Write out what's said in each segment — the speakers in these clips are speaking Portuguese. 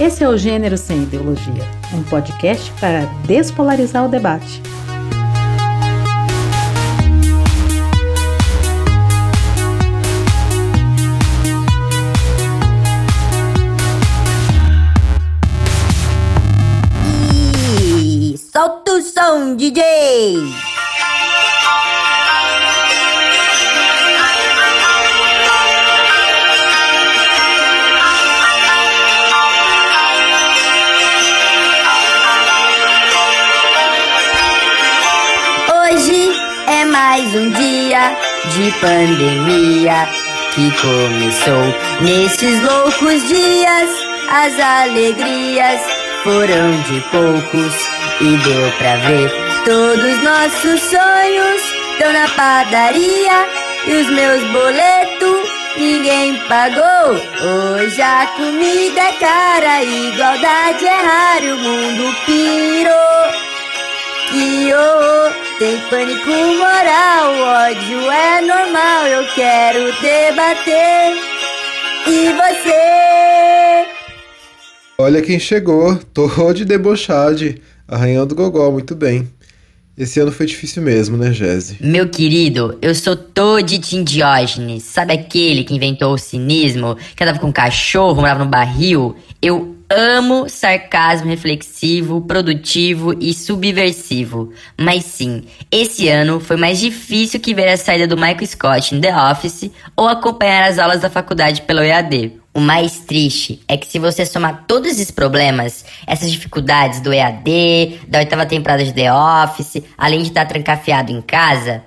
Esse é o Gênero Sem Ideologia, um podcast para despolarizar o debate. E solta o som, DJ! Mais um dia de pandemia que começou. Nesses loucos dias, as alegrias foram de poucos e deu pra ver. Todos nossos sonhos estão na padaria e os meus boletos ninguém pagou. Hoje a comida é cara, igualdade é rara, o mundo pirou. E oh, tem pânico moral, ódio é normal, eu quero debater. E você? Olha quem chegou, tô de debochade, arranhando gogó, muito bem. Esse ano foi difícil mesmo, né, Jesse? Meu querido, eu sou todo de Diógenes. Sabe aquele que inventou o cinismo, que andava com cachorro, morava no barril? Eu amo sarcasmo reflexivo, produtivo e subversivo. Mas sim, esse ano foi mais difícil que ver a saída do Michael Scott em The Office ou acompanhar as aulas da faculdade pelo EAD. O mais triste é que se você somar todos esses problemas, essas dificuldades do EAD, da oitava temporada de The Office, além de estar trancafiado em casa,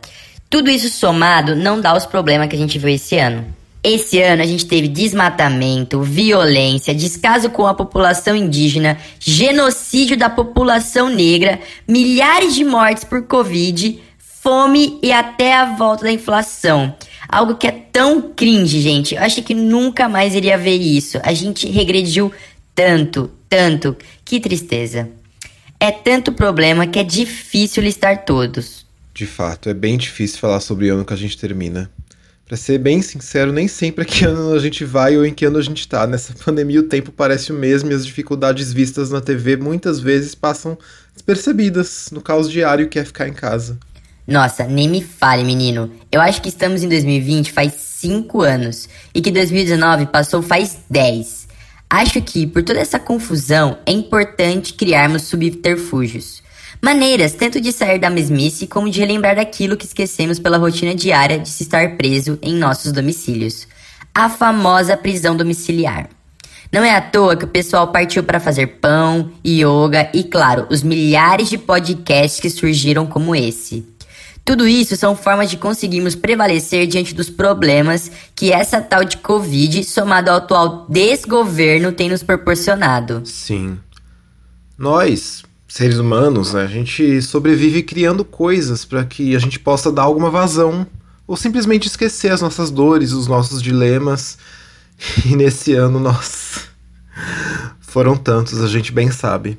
tudo isso somado não dá os problemas que a gente viu esse ano. Esse ano a gente teve desmatamento, violência, descaso com a população indígena, genocídio da população negra, milhares de mortes por Covid, fome e até a volta da inflação. Algo que é tão cringe, gente. Eu achei que nunca mais iria ver isso. A gente regrediu tanto, tanto. Que tristeza. É tanto problema que é difícil listar todos. De fato, é bem difícil falar sobre o ano que a gente termina. Pra ser bem sincero, nem sempre é que ano a gente vai ou em que ano a gente tá. Nessa pandemia o tempo parece o mesmo e as dificuldades vistas na TV muitas vezes passam despercebidas no caos diário que é ficar em casa. Nossa, nem me fale, menino. Eu acho que estamos em 2020 faz 5 anos e que 2019 passou faz 10. Acho que, por toda essa confusão, é importante criarmos subterfúgios. Maneiras tanto de sair da mesmice como de relembrar daquilo que esquecemos pela rotina diária de se estar preso em nossos domicílios. A famosa prisão domiciliar. Não é à toa que o pessoal partiu para fazer pão, yoga e, claro, os milhares de podcasts que surgiram como esse. Tudo isso são formas de conseguirmos prevalecer diante dos problemas que essa tal de Covid, somado ao atual desgoverno, tem nos proporcionado. Sim. Nós, seres humanos, a gente sobrevive criando coisas para que a gente possa dar alguma vazão ou simplesmente esquecer as nossas dores, os nossos dilemas. E nesse ano, nossa, foram tantos, a gente bem sabe.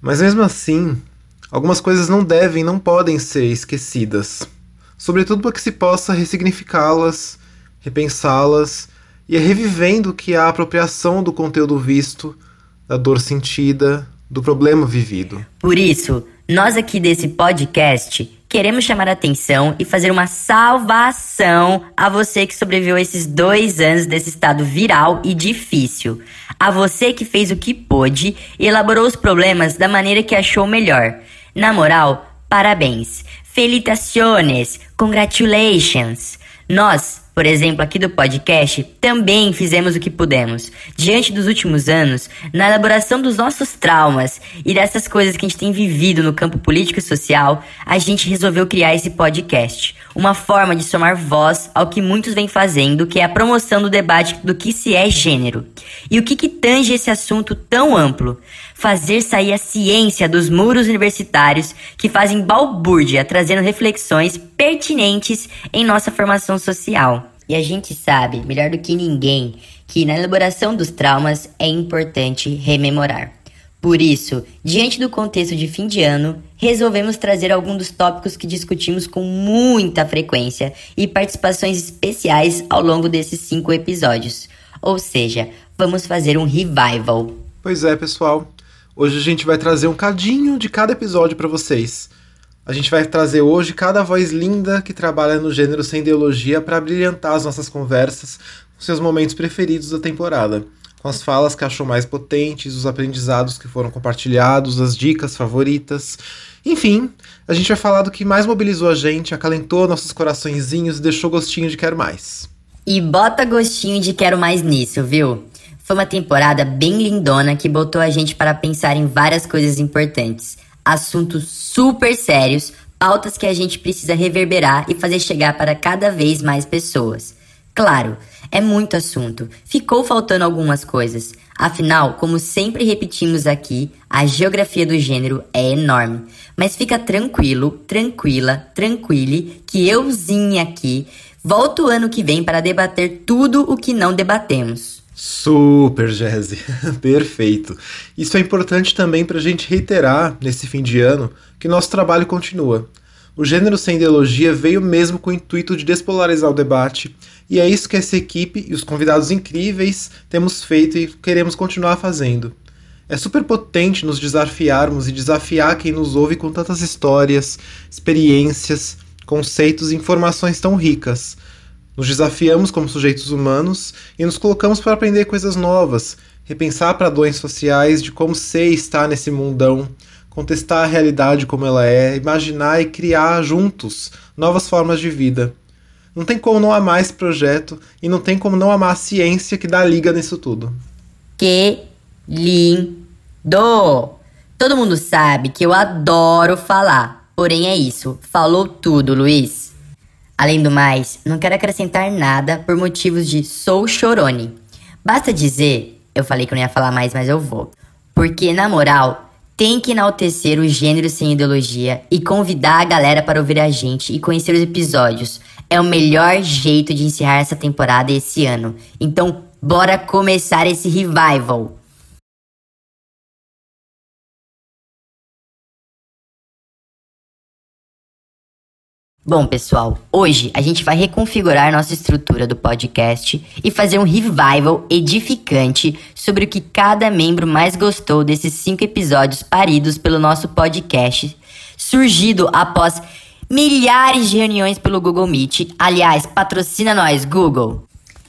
Mas mesmo assim, Algumas coisas não devem, não podem ser esquecidas, sobretudo para que se possa ressignificá-las, repensá-las e é revivendo que a apropriação do conteúdo visto, da dor sentida, do problema vivido. Por isso, nós aqui desse podcast queremos chamar a atenção e fazer uma salvação a você que sobreviveu esses dois anos desse estado viral e difícil. A você que fez o que pôde e elaborou os problemas da maneira que achou melhor. Na moral, parabéns. Felicitaciones, congratulations. Nós, por exemplo, aqui do podcast, também fizemos o que pudemos. Diante dos últimos anos, na elaboração dos nossos traumas e dessas coisas que a gente tem vivido no campo político e social, a gente resolveu criar esse podcast. Uma forma de somar voz ao que muitos vêm fazendo, que é a promoção do debate do que se é gênero. E o que, que tange esse assunto tão amplo? fazer sair a ciência dos muros universitários que fazem balbúrdia, trazendo reflexões pertinentes em nossa formação social. E a gente sabe, melhor do que ninguém, que na elaboração dos traumas é importante rememorar. Por isso, diante do contexto de fim de ano, resolvemos trazer alguns dos tópicos que discutimos com muita frequência e participações especiais ao longo desses cinco episódios. Ou seja, vamos fazer um revival Pois é, pessoal. Hoje a gente vai trazer um cadinho de cada episódio para vocês. A gente vai trazer hoje cada voz linda que trabalha no gênero sem ideologia para brilhantar as nossas conversas seus momentos preferidos da temporada, com as falas que achou mais potentes, os aprendizados que foram compartilhados, as dicas favoritas. Enfim, a gente vai falar do que mais mobilizou a gente, acalentou nossos coraçõezinhos e deixou gostinho de quero mais. E bota gostinho de quero mais nisso, viu? Foi uma temporada bem lindona que botou a gente para pensar em várias coisas importantes, assuntos super sérios, pautas que a gente precisa reverberar e fazer chegar para cada vez mais pessoas. Claro, é muito assunto, ficou faltando algumas coisas. Afinal, como sempre repetimos aqui, a geografia do gênero é enorme. Mas fica tranquilo, tranquila, tranquile, que euzinha aqui volto ano que vem para debater tudo o que não debatemos. Super, Jesse. Perfeito. Isso é importante também para a gente reiterar, nesse fim de ano, que nosso trabalho continua. O gênero sem ideologia veio mesmo com o intuito de despolarizar o debate, e é isso que essa equipe e os convidados incríveis temos feito e queremos continuar fazendo. É super potente nos desafiarmos e desafiar quem nos ouve com tantas histórias, experiências, conceitos e informações tão ricas. Nos desafiamos como sujeitos humanos e nos colocamos para aprender coisas novas, repensar padrões sociais de como ser e estar nesse mundão, contestar a realidade como ela é, imaginar e criar juntos novas formas de vida. Não tem como não amar esse projeto e não tem como não amar a ciência que dá liga nisso tudo. Que lindo! Todo mundo sabe que eu adoro falar, porém é isso. Falou tudo, Luiz. Além do mais, não quero acrescentar nada por motivos de sou chorone. Basta dizer, eu falei que não ia falar mais, mas eu vou. Porque, na moral, tem que enaltecer o gênero sem ideologia e convidar a galera para ouvir a gente e conhecer os episódios. É o melhor jeito de encerrar essa temporada esse ano. Então, bora começar esse revival! Bom, pessoal, hoje a gente vai reconfigurar nossa estrutura do podcast e fazer um revival edificante sobre o que cada membro mais gostou desses cinco episódios paridos pelo nosso podcast, surgido após milhares de reuniões pelo Google Meet. Aliás, patrocina nós, Google!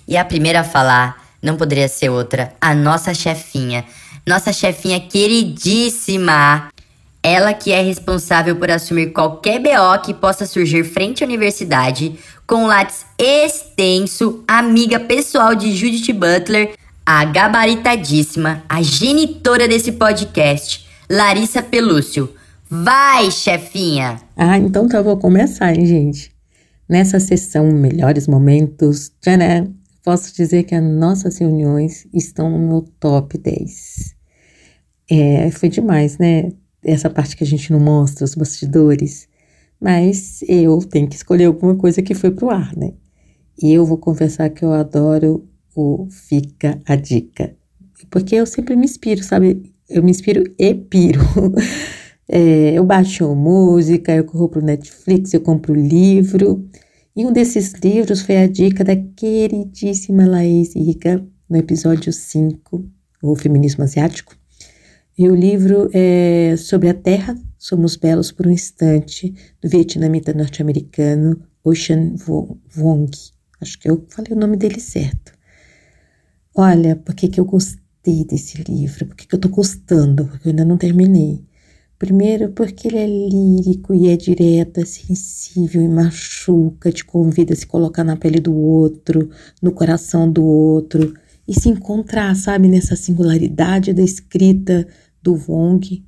E a primeira a falar não poderia ser outra, a nossa chefinha. Nossa chefinha queridíssima, ela que é responsável por assumir qualquer BO que possa surgir frente à universidade, com lattes extenso, amiga pessoal de Judith Butler, a gabaritadíssima, a genitora desse podcast, Larissa Pelúcio. Vai, chefinha! Ah, então tá, vou começar, hein, gente. Nessa sessão Melhores Momentos, tcharam, posso dizer que as nossas reuniões estão no meu top 10. É, foi demais, né? essa parte que a gente não mostra, os bastidores, mas eu tenho que escolher alguma coisa que foi pro ar, né? E eu vou confessar que eu adoro o Fica a Dica, porque eu sempre me inspiro, sabe? Eu me inspiro e piro. É, eu baixo música, eu corro pro Netflix, eu compro livro. E um desses livros foi a dica da queridíssima Laís Rica, no episódio 5, o Feminismo Asiático. E o livro é sobre a Terra, Somos Belos por um Instante, do vietnamita norte-americano Ocean Vuong. Acho que eu falei o nome dele certo. Olha, por que, que eu gostei desse livro? Por que, que eu tô gostando? Porque eu ainda não terminei. Primeiro, porque ele é lírico e é direto, é sensível e machuca, te convida a se colocar na pele do outro, no coração do outro e se encontrar, sabe, nessa singularidade da escrita do Wong.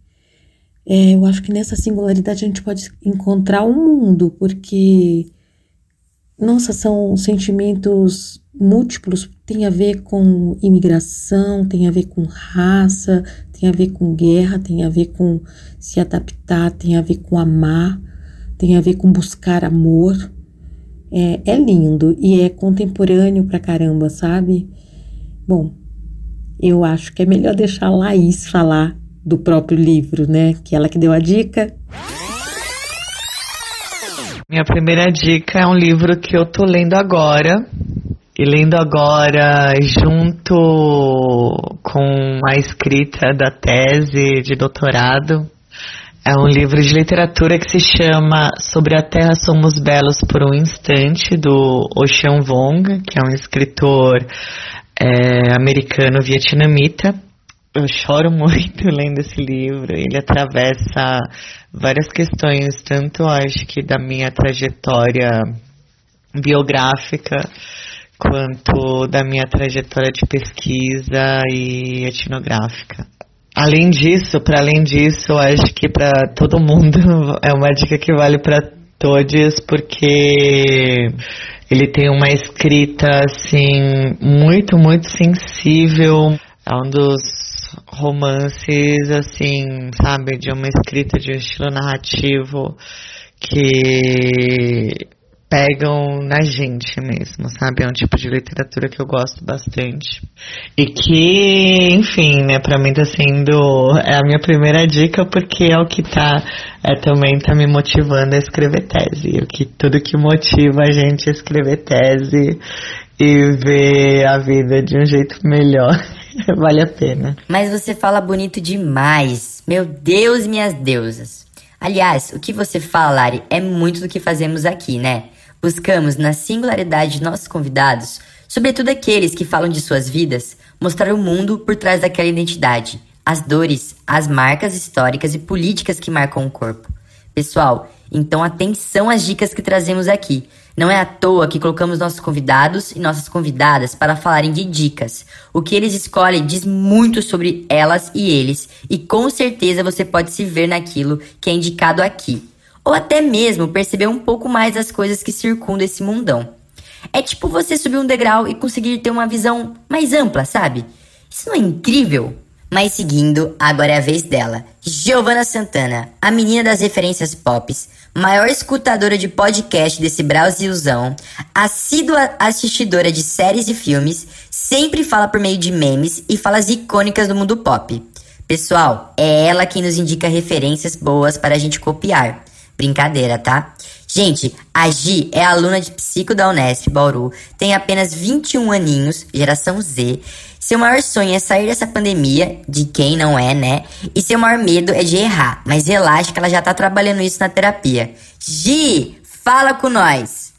É, eu acho que nessa singularidade a gente pode encontrar o um mundo, porque, nossa, são sentimentos múltiplos, tem a ver com imigração, tem a ver com raça, tem a ver com guerra, tem a ver com se adaptar, tem a ver com amar, tem a ver com buscar amor. É, é lindo e é contemporâneo pra caramba, sabe? Bom, eu acho que é melhor deixar a Laís falar do próprio livro, né? Que ela que deu a dica. Minha primeira dica é um livro que eu tô lendo agora. E lendo agora junto com a escrita da tese de doutorado. É um livro de literatura que se chama Sobre a Terra Somos Belos por um Instante, do Ocean Vong, que é um escritor é, americano vietnamita. Eu choro muito lendo esse livro. Ele atravessa várias questões, tanto acho que da minha trajetória biográfica, quanto da minha trajetória de pesquisa e etnográfica. Além disso, para além disso, acho que para todo mundo é uma dica que vale para todos, porque ele tem uma escrita assim muito, muito sensível. É um dos romances assim, sabe, de uma escrita de um estilo narrativo que pegam na gente mesmo, sabe? É um tipo de literatura que eu gosto bastante. E que, enfim, né, pra mim tá sendo é a minha primeira dica porque é o que tá é, também tá me motivando a escrever tese. O que tudo que motiva a gente a escrever tese e ver a vida de um jeito melhor. vale a pena. Mas você fala bonito demais. Meu Deus, minhas deusas. Aliás, o que você fala, Lari, é muito do que fazemos aqui, né? Buscamos, na singularidade de nossos convidados, sobretudo aqueles que falam de suas vidas, mostrar o mundo por trás daquela identidade, as dores, as marcas históricas e políticas que marcam o corpo. Pessoal, então atenção às dicas que trazemos aqui. Não é à toa que colocamos nossos convidados e nossas convidadas para falarem de dicas. O que eles escolhem diz muito sobre elas e eles, e com certeza você pode se ver naquilo que é indicado aqui ou até mesmo perceber um pouco mais das coisas que circundam esse mundão. É tipo você subir um degrau e conseguir ter uma visão mais ampla, sabe? Isso não é incrível? Mas seguindo, agora é a vez dela. Giovanna Santana, a menina das referências pops, maior escutadora de podcast desse Brasilzão, assídua assistidora de séries e filmes, sempre fala por meio de memes e falas icônicas do mundo pop. Pessoal, é ela quem nos indica referências boas para a gente copiar. Brincadeira, tá? Gente, a Gi é aluna de psico da Unesp Bauru, tem apenas 21 aninhos, geração Z. Seu maior sonho é sair dessa pandemia, de quem não é, né? E seu maior medo é de errar, mas relaxa que ela já tá trabalhando isso na terapia. Gi, fala com nós!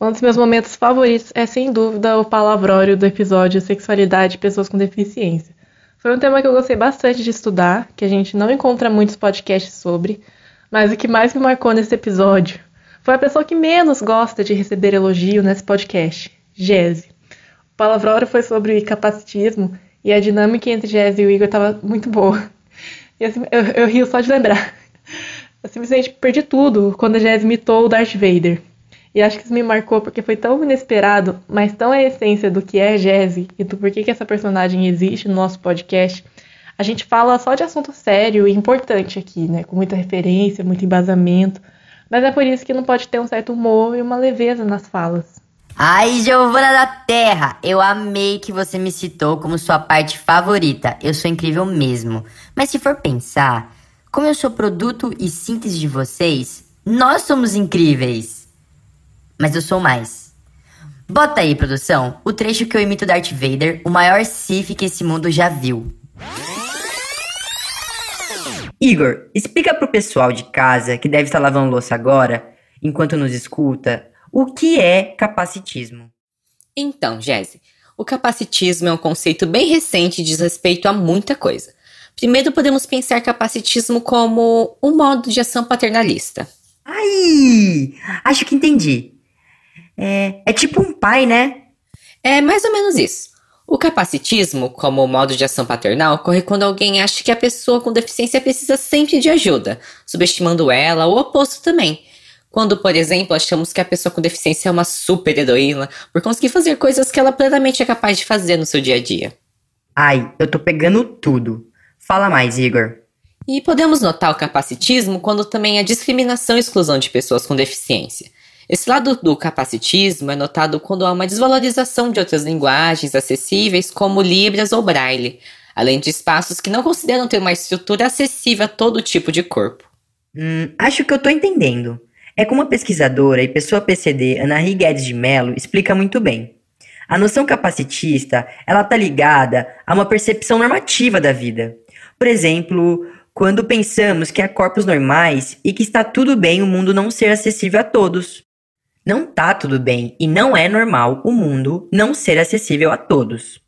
Um dos meus momentos favoritos é sem dúvida o palavrório do episódio Sexualidade e Pessoas com Deficiência. Foi um tema que eu gostei bastante de estudar, que a gente não encontra muitos podcasts sobre. Mas o que mais me marcou nesse episódio foi a pessoa que menos gosta de receber elogio nesse podcast, Jeze. O palavrório foi sobre capacitismo e a dinâmica entre Jeze e o Igor estava muito boa. E assim, eu, eu rio só de lembrar. Eu simplesmente perdi tudo quando a Jesse imitou o Darth Vader. E acho que isso me marcou porque foi tão inesperado, mas tão a essência do que é Jesse e do porquê que essa personagem existe no nosso podcast, a gente fala só de assunto sério e importante aqui, né? Com muita referência, muito embasamento. Mas é por isso que não pode ter um certo humor e uma leveza nas falas. Ai, Giovana da Terra, eu amei que você me citou como sua parte favorita. Eu sou incrível mesmo. Mas se for pensar, como eu sou produto e síntese de vocês, nós somos incríveis. Mas eu sou mais. Bota aí, produção, o trecho que eu imito Darth Vader, o maior Sith que esse mundo já viu. Igor, explica pro pessoal de casa que deve estar lavando louça agora, enquanto nos escuta, o que é capacitismo. Então, Jéssica, o capacitismo é um conceito bem recente e diz respeito a muita coisa. Primeiro, podemos pensar capacitismo como um modo de ação paternalista. Ai! Acho que entendi. É, é tipo um pai, né? É mais ou menos isso. O capacitismo, como modo de ação paternal, ocorre quando alguém acha que a pessoa com deficiência precisa sempre de ajuda, subestimando ela, ou o oposto também. Quando, por exemplo, achamos que a pessoa com deficiência é uma super heroína por conseguir fazer coisas que ela plenamente é capaz de fazer no seu dia a dia. Ai, eu tô pegando tudo. Fala mais, Igor. E podemos notar o capacitismo quando também há discriminação e exclusão de pessoas com deficiência. Esse lado do capacitismo é notado quando há uma desvalorização de outras linguagens acessíveis, como Libras ou Braille, além de espaços que não consideram ter uma estrutura acessível a todo tipo de corpo. Hum, acho que eu tô entendendo. É como a pesquisadora e pessoa PCD Ana Guedes de Mello explica muito bem. A noção capacitista, ela tá ligada a uma percepção normativa da vida. Por exemplo, quando pensamos que há corpos normais e que está tudo bem o mundo não ser acessível a todos. Não tá tudo bem e não é normal o mundo não ser acessível a todos.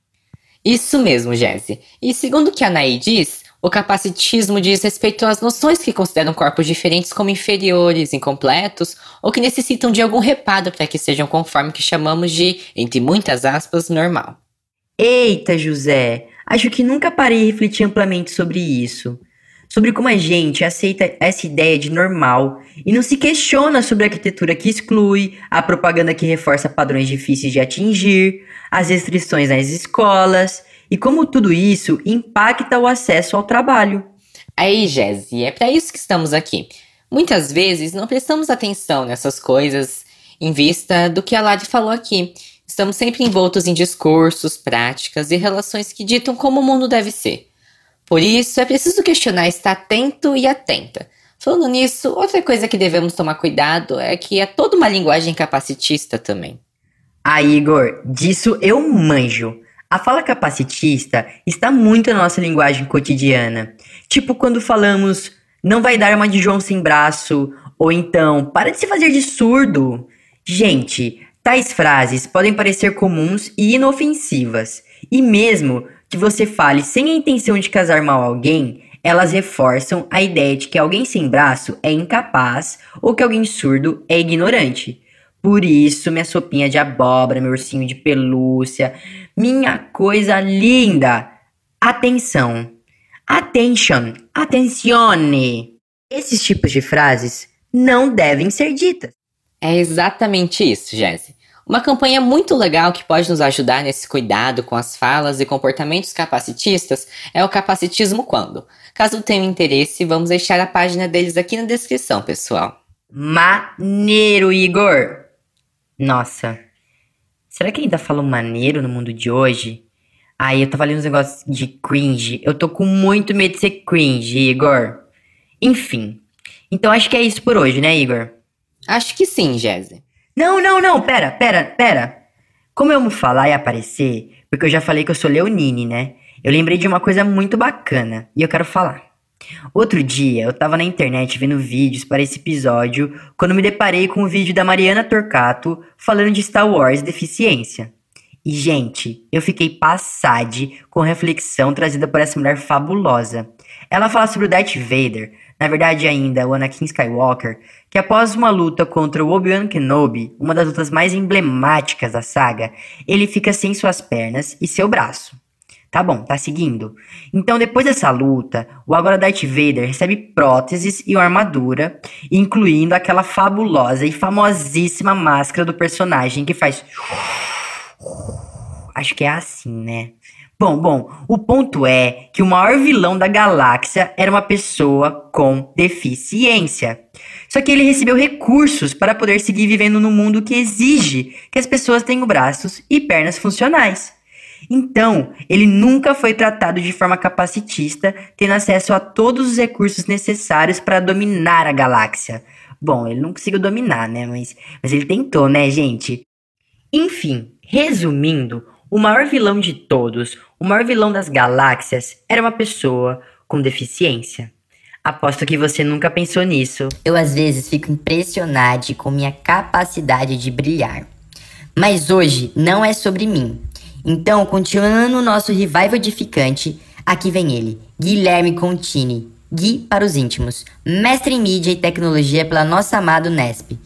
Isso mesmo, Jesse. E segundo o que a Naí diz, o capacitismo diz respeito às noções que consideram corpos diferentes como inferiores, incompletos ou que necessitam de algum reparo para que sejam conforme o que chamamos de, entre muitas aspas, normal. Eita, José, acho que nunca parei de refletir amplamente sobre isso sobre como a gente aceita essa ideia de normal e não se questiona sobre a arquitetura que exclui, a propaganda que reforça padrões difíceis de atingir, as restrições nas escolas e como tudo isso impacta o acesso ao trabalho. Aí, Jéssica, é para isso que estamos aqui. Muitas vezes não prestamos atenção nessas coisas em vista do que a Lari falou aqui. Estamos sempre envoltos em discursos, práticas e relações que ditam como o mundo deve ser. Por isso, é preciso questionar, estar atento e atenta. Falando nisso, outra coisa que devemos tomar cuidado é que é toda uma linguagem capacitista também. Ah, Igor, disso eu manjo. A fala capacitista está muito na nossa linguagem cotidiana. Tipo quando falamos não vai dar uma de João sem braço, ou então para de se fazer de surdo. Gente, tais frases podem parecer comuns e inofensivas, e mesmo que você fale sem a intenção de casar mal alguém, elas reforçam a ideia de que alguém sem braço é incapaz ou que alguém surdo é ignorante. Por isso, minha sopinha de abóbora, meu ursinho de pelúcia, minha coisa linda. Atenção. Attention. Attenzione. Esses tipos de frases não devem ser ditas. É exatamente isso, Jesse. Uma campanha muito legal que pode nos ajudar nesse cuidado com as falas e comportamentos capacitistas é o Capacitismo Quando. Caso tenham interesse, vamos deixar a página deles aqui na descrição, pessoal. Maneiro, Igor! Nossa, será que ainda falam maneiro no mundo de hoje? Aí eu tava lendo uns negócios de cringe. Eu tô com muito medo de ser cringe, Igor. Enfim. Então acho que é isso por hoje, né, Igor? Acho que sim, Jéssica. Não, não, não, pera, pera, pera. Como eu vou falar e aparecer, porque eu já falei que eu sou leonine, né? Eu lembrei de uma coisa muito bacana e eu quero falar. Outro dia eu tava na internet vendo vídeos para esse episódio quando me deparei com o um vídeo da Mariana Torcato falando de Star Wars deficiência. E, gente, eu fiquei passade com a reflexão trazida por essa mulher fabulosa. Ela fala sobre o Darth Vader, na verdade ainda o Anakin Skywalker, que após uma luta contra o Obi-Wan Kenobi, uma das lutas mais emblemáticas da saga, ele fica sem suas pernas e seu braço. Tá bom, tá seguindo? Então, depois dessa luta, o agora Darth Vader recebe próteses e uma armadura, incluindo aquela fabulosa e famosíssima máscara do personagem que faz. Acho que é assim, né? Bom, bom, o ponto é que o maior vilão da galáxia era uma pessoa com deficiência. Só que ele recebeu recursos para poder seguir vivendo no mundo que exige que as pessoas tenham braços e pernas funcionais. Então, ele nunca foi tratado de forma capacitista, tendo acesso a todos os recursos necessários para dominar a galáxia. Bom, ele não conseguiu dominar, né? Mas, mas ele tentou, né, gente? Enfim, resumindo, o maior vilão de todos, o maior vilão das galáxias, era uma pessoa com deficiência. Aposto que você nunca pensou nisso. Eu às vezes fico impressionado com minha capacidade de brilhar. Mas hoje não é sobre mim. Então, continuando o nosso revival edificante, aqui vem ele, Guilherme Contini, Gui para os íntimos, mestre em mídia e tecnologia pela nossa amada Nesp.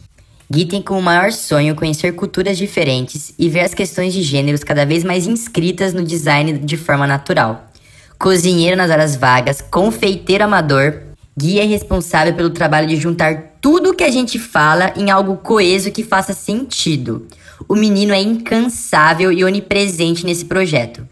Gui tem como maior sonho conhecer culturas diferentes e ver as questões de gêneros cada vez mais inscritas no design de forma natural. Cozinheiro nas horas vagas, confeiteiro amador, Gui é responsável pelo trabalho de juntar tudo o que a gente fala em algo coeso que faça sentido. O menino é incansável e onipresente nesse projeto.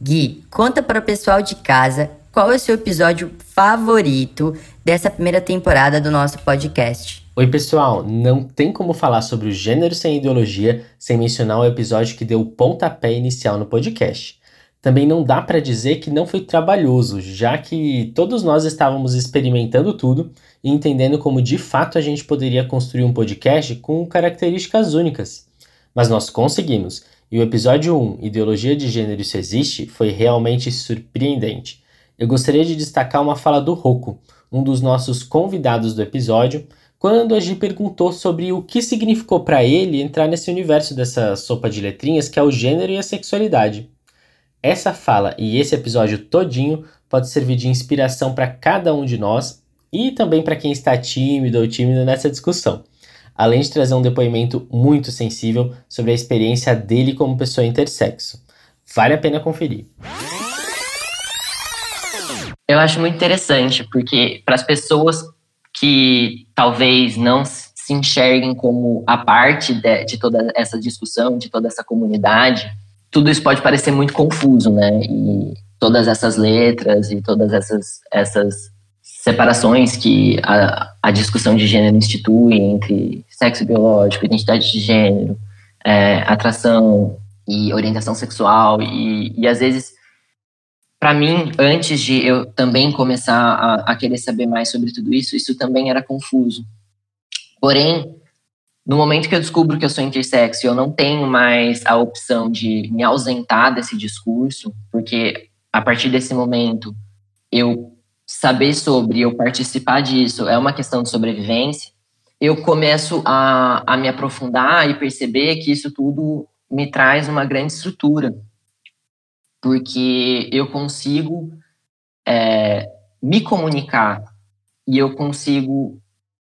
Gui, conta para o pessoal de casa qual é o seu episódio favorito dessa primeira temporada do nosso podcast. Oi, pessoal! Não tem como falar sobre o gênero sem ideologia sem mencionar o episódio que deu o pontapé inicial no podcast. Também não dá para dizer que não foi trabalhoso, já que todos nós estávamos experimentando tudo e entendendo como de fato a gente poderia construir um podcast com características únicas. Mas nós conseguimos, E o episódio 1, Ideologia de Gênero Isso Existe, foi realmente surpreendente. Eu gostaria de destacar uma fala do Rocco, um dos nossos convidados do episódio, quando a gente perguntou sobre o que significou para ele entrar nesse universo dessa sopa de letrinhas que é o gênero e a sexualidade. Essa fala e esse episódio todinho pode servir de inspiração para cada um de nós e também para quem está tímido ou tímido nessa discussão além de trazer um depoimento muito sensível sobre a experiência dele como pessoa intersexo. Vale a pena conferir. Eu acho muito interessante, porque para as pessoas que talvez não se enxerguem como a parte de, de, toda essa discussão, de toda essa comunidade, tudo isso pode parecer muito confuso, né? E todas essas letras e todas essas, essas separações que a, a discussão de gênero institui entre sexo biológico, identidade de gênero, é, atração e orientação sexual e, e às vezes para mim antes de eu também começar a, a, querer saber mais sobre tudo isso isso também era confuso porém no momento que eu descubro que eu sou intersexo eu não tenho mais a opção de me ausentar desse discurso porque a partir desse momento eu saber sobre, eu participar disso, é uma questão de sobrevivência, eu começo a, a me aprofundar e perceber que isso tudo me traz uma grande estrutura. Porque eu consigo é, me comunicar e eu consigo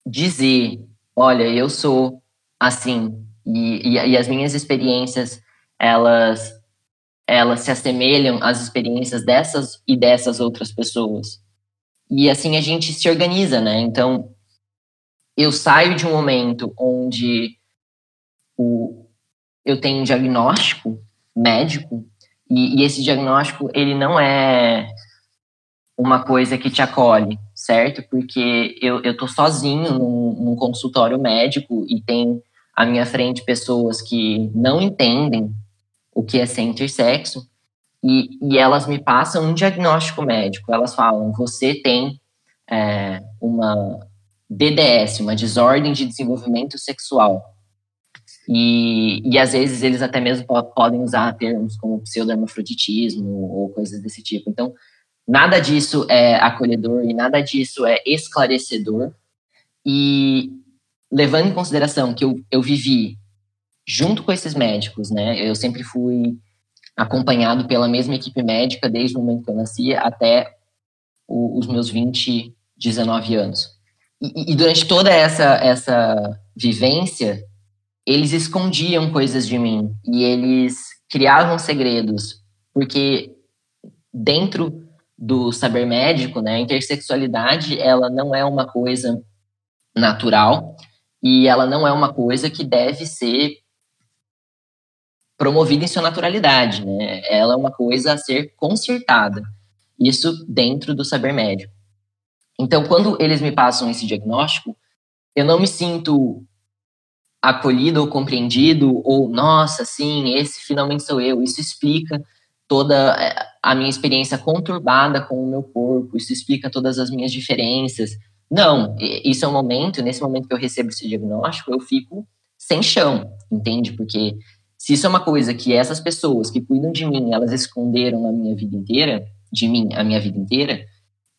dizer: olha, eu sou assim, e, e, e as minhas experiências, elas, elas se assemelham às experiências dessas e dessas outras pessoas. E assim a gente se organiza, né? Então, eu saio de um momento onde o, eu tenho um diagnóstico médico e, e esse diagnóstico ele não é uma coisa que te acolhe, certo? Porque eu, eu tô sozinho num, num consultório médico e tem à minha frente pessoas que não entendem o que é ser intersexo e, e elas me passam um diagnóstico médico. Elas falam: você tem é, uma DDS, uma desordem de desenvolvimento sexual. E, e às vezes eles até mesmo podem usar termos como pseudohermafroditismo ou coisas desse tipo. Então, nada disso é acolhedor e nada disso é esclarecedor. E levando em consideração que eu, eu vivi junto com esses médicos, né? Eu sempre fui acompanhado pela mesma equipe médica desde o momento que eu nasci até o, os meus 20, 19 anos. E, e, durante toda essa, essa vivência, eles escondiam coisas de mim e eles criavam segredos, porque dentro do saber médico, né, a intersexualidade, ela não é uma coisa natural e ela não é uma coisa que deve ser promovida em sua naturalidade, né? Ela é uma coisa a ser consertada. Isso dentro do saber médico. Então, quando eles me passam esse diagnóstico, eu não me sinto acolhido ou compreendido, ou, nossa, sim, esse finalmente sou eu. Isso explica toda eh, a minha experiência conturbada com o meu corpo, isso explica todas as minhas diferenças. Não, isso é um momento, nesse momento que eu recebo esse diagnóstico, eu fico sem chão, entende? Porque se isso é uma coisa que essas pessoas que cuidam de mim, elas esconderam a minha vida inteira, de mim a minha vida inteira,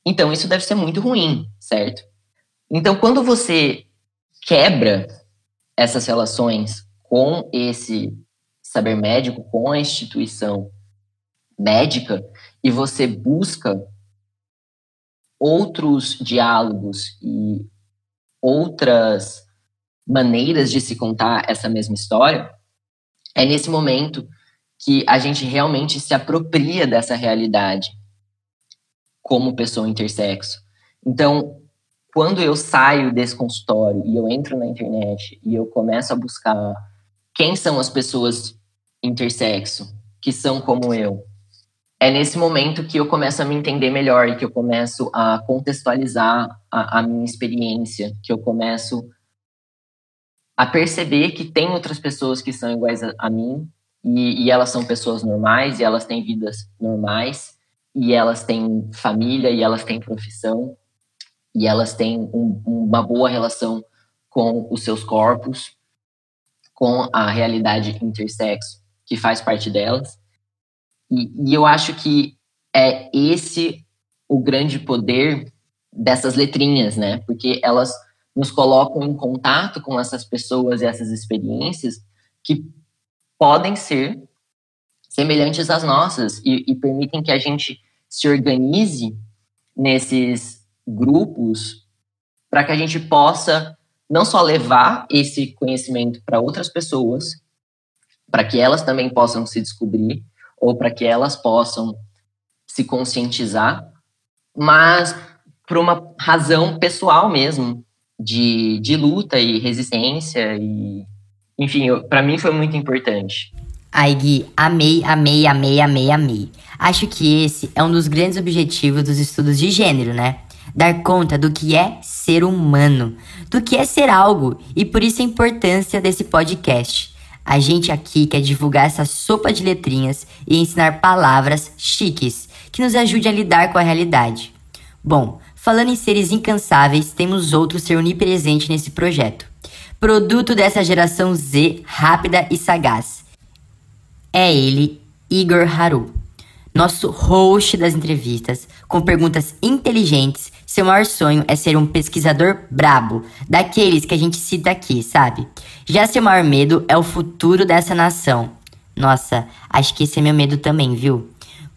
então isso deve ser muito ruim, certo? Então quando você quebra essas relações com esse saber médico, com a instituição médica, e você busca outros diálogos e outras maneiras de se contar essa mesma história, é nesse momento que a gente realmente se apropria dessa realidade como pessoa intersexo. Então, quando eu saio desse consultório e eu entro na internet e eu começo a buscar quem são as pessoas intersexo que são como eu, é nesse momento que eu começo a me entender melhor e que eu começo a contextualizar a, a minha experiência, que eu começo a perceber que tem outras pessoas que são iguais a, a mim e, e, elas são pessoas normais e elas têm vidas normais e elas têm família e elas têm profissão e elas têm um, uma boa relação com os seus corpos, com a realidade intersexo. que faz parte delas. E, e eu acho que é esse o grande poder dessas letrinhas, né? Porque elas nos colocam em contato com essas pessoas e essas experiências que podem ser semelhantes às nossas e, e permitem que a gente se organize nesses grupos para que a gente possa não só levar esse conhecimento para outras pessoas, para que elas também possam se descobrir, ou para que elas possam se conscientizar, mas por uma razão pessoal mesmo, de, de luta e resistência, e enfim, para mim foi muito importante. Ai, Gui, amei, amei, amei, amei, amei. Acho que esse é um dos grandes objetivos dos estudos de gênero, né? Dar conta do que é ser humano, do que é ser algo, e por isso a importância desse podcast. A gente aqui quer divulgar essa sopa de letrinhas e ensinar palavras chiques que nos ajude a lidar com a realidade. Bom, falando em seres incansáveis, temos outro ser onipresente nesse projeto. Produto dessa geração Z rápida e sagaz é ele, Igor Haru. Nosso host das entrevistas, com perguntas inteligentes, seu maior sonho é ser um pesquisador brabo, daqueles que a gente cita aqui, sabe? Já seu maior medo é o futuro dessa nação. Nossa, acho que esse é meu medo também, viu?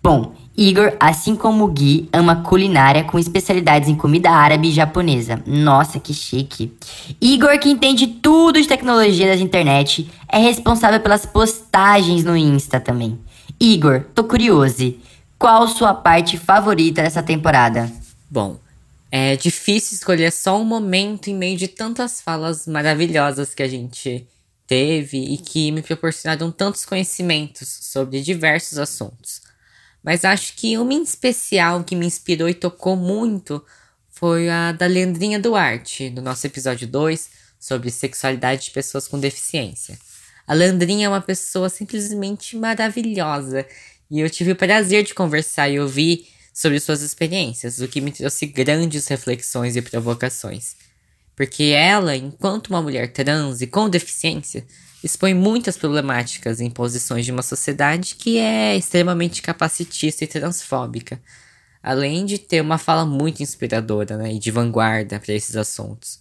Bom, Igor, assim como Gui, ama culinária com especialidades em comida árabe e japonesa. Nossa, que chique. Igor, que entende tudo de tecnologia da internet, é responsável pelas postagens no Insta também. Igor, tô curioso. Qual sua parte favorita dessa temporada? Bom, é difícil escolher só um momento em meio de tantas falas maravilhosas que a gente teve e que me proporcionaram tantos conhecimentos sobre diversos assuntos. Mas acho que uma em especial que me inspirou e tocou muito foi a da Leandrinha Duarte, no nosso episódio 2 sobre sexualidade de pessoas com deficiência. A Leandrinha é uma pessoa simplesmente maravilhosa e eu tive o prazer de conversar e ouvir sobre suas experiências, o que me trouxe grandes reflexões e provocações. Porque ela, enquanto uma mulher trans e com deficiência, expõe muitas problemáticas em posições de uma sociedade que é extremamente capacitista e transfóbica, além de ter uma fala muito inspiradora né, e de vanguarda para esses assuntos.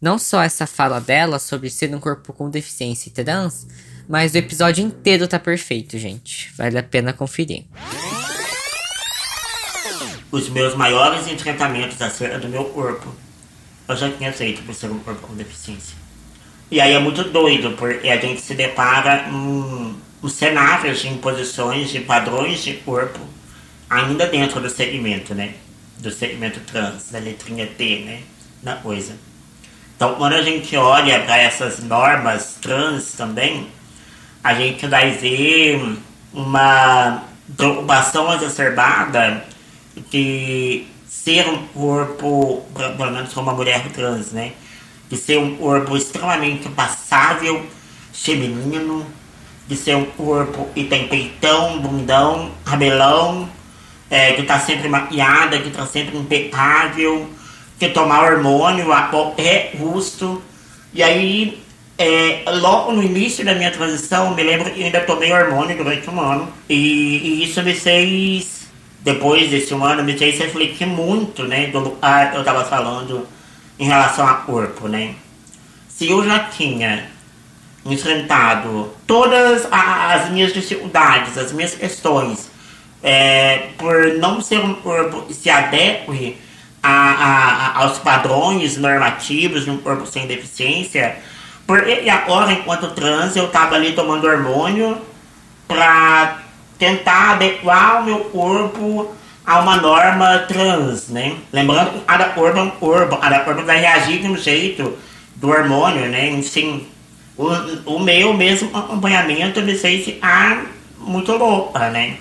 Não só essa fala dela sobre ser um corpo com deficiência e trans, mas o episódio inteiro tá perfeito, gente. Vale a pena conferir. Os meus maiores enfrentamentos acerca do meu corpo, eu já tinha feito por ser um corpo com deficiência. E aí é muito doido, porque a gente se depara em, cenários de imposições de padrões de corpo ainda dentro do segmento, né? Do segmento trans, da letrinha T, né? Na coisa. Então, quando a gente olha para essas normas trans também, a gente vai ver uma preocupação exacerbada de ser um corpo, pelo menos como uma mulher trans, né? de ser um corpo extremamente passável, feminino, de ser um corpo que tem peitão, bundão, cabelão, é, que está sempre maquiada, que está sempre impecável, que tomar hormônio a qualquer custo. E aí, é, logo no início da minha transição, me lembro que ainda tomei hormônio durante um ano. E, e isso me fez, depois desse um ano, me fez refletir muito, né, do que eu estava falando em relação a corpo, né? Se eu já tinha enfrentado todas as minhas dificuldades, as minhas questões, é, por não ser um corpo que se adeque a, a, aos padrões normativos de um corpo sem deficiência, porque agora, enquanto trans, eu estava ali tomando hormônio para tentar adequar o meu corpo a uma norma trans, né? Lembrando que cada corpo é um corpo, cada corpo vai reagir de um jeito do hormônio, né? Enfim, o, o meu mesmo acompanhamento me fez ficar muito louca, né?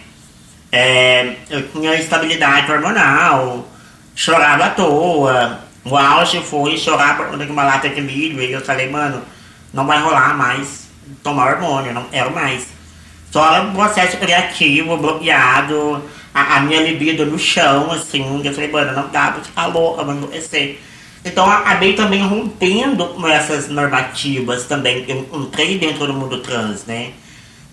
É, eu tinha estabilidade hormonal, chorava à toa. O auge foi chorar por conta de uma lata de milho. E eu falei, mano, não vai rolar mais tomar hormônio, não quero mais. Só um processo criativo, bloqueado a, a, minha libido no chão, assim. Eu falei, mano, não dá pra ficar louca, vou enlouquecer. Então acabei também rompendo com essas normativas também. Eu entrei dentro do mundo trans, né?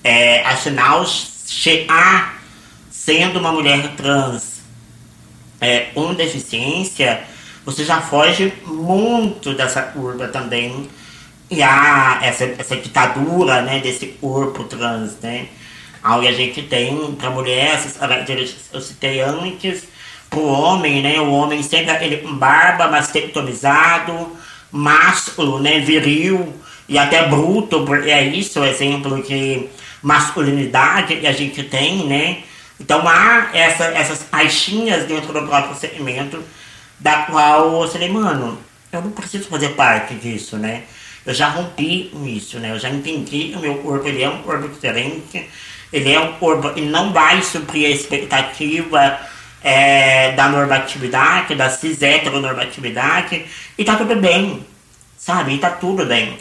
É, afinal, chegar sendo uma mulher trans é, com deficiência, você já foge muito dessa curva também. Há essa, essa ditadura né, desse corpo trans, né? Aí a gente tem para mulher, eu citei antes, para o homem, né? O homem sempre aquele com barba, mastectomizado, másculo, né? Viril e até bruto, é isso o exemplo de masculinidade que a gente tem, né? Então há essa, essas caixinhas dentro do próprio segmento, da qual eu falei, mano, eu não preciso fazer parte disso, né? Eu já rompi isso, né? Eu já entendi que o meu corpo ele é um corpo diferente, ele é um corpo, ele não vai suprir a expectativa é, da normatividade, da cis heteronormatividade, e tá tudo bem, sabe? E tá tudo bem.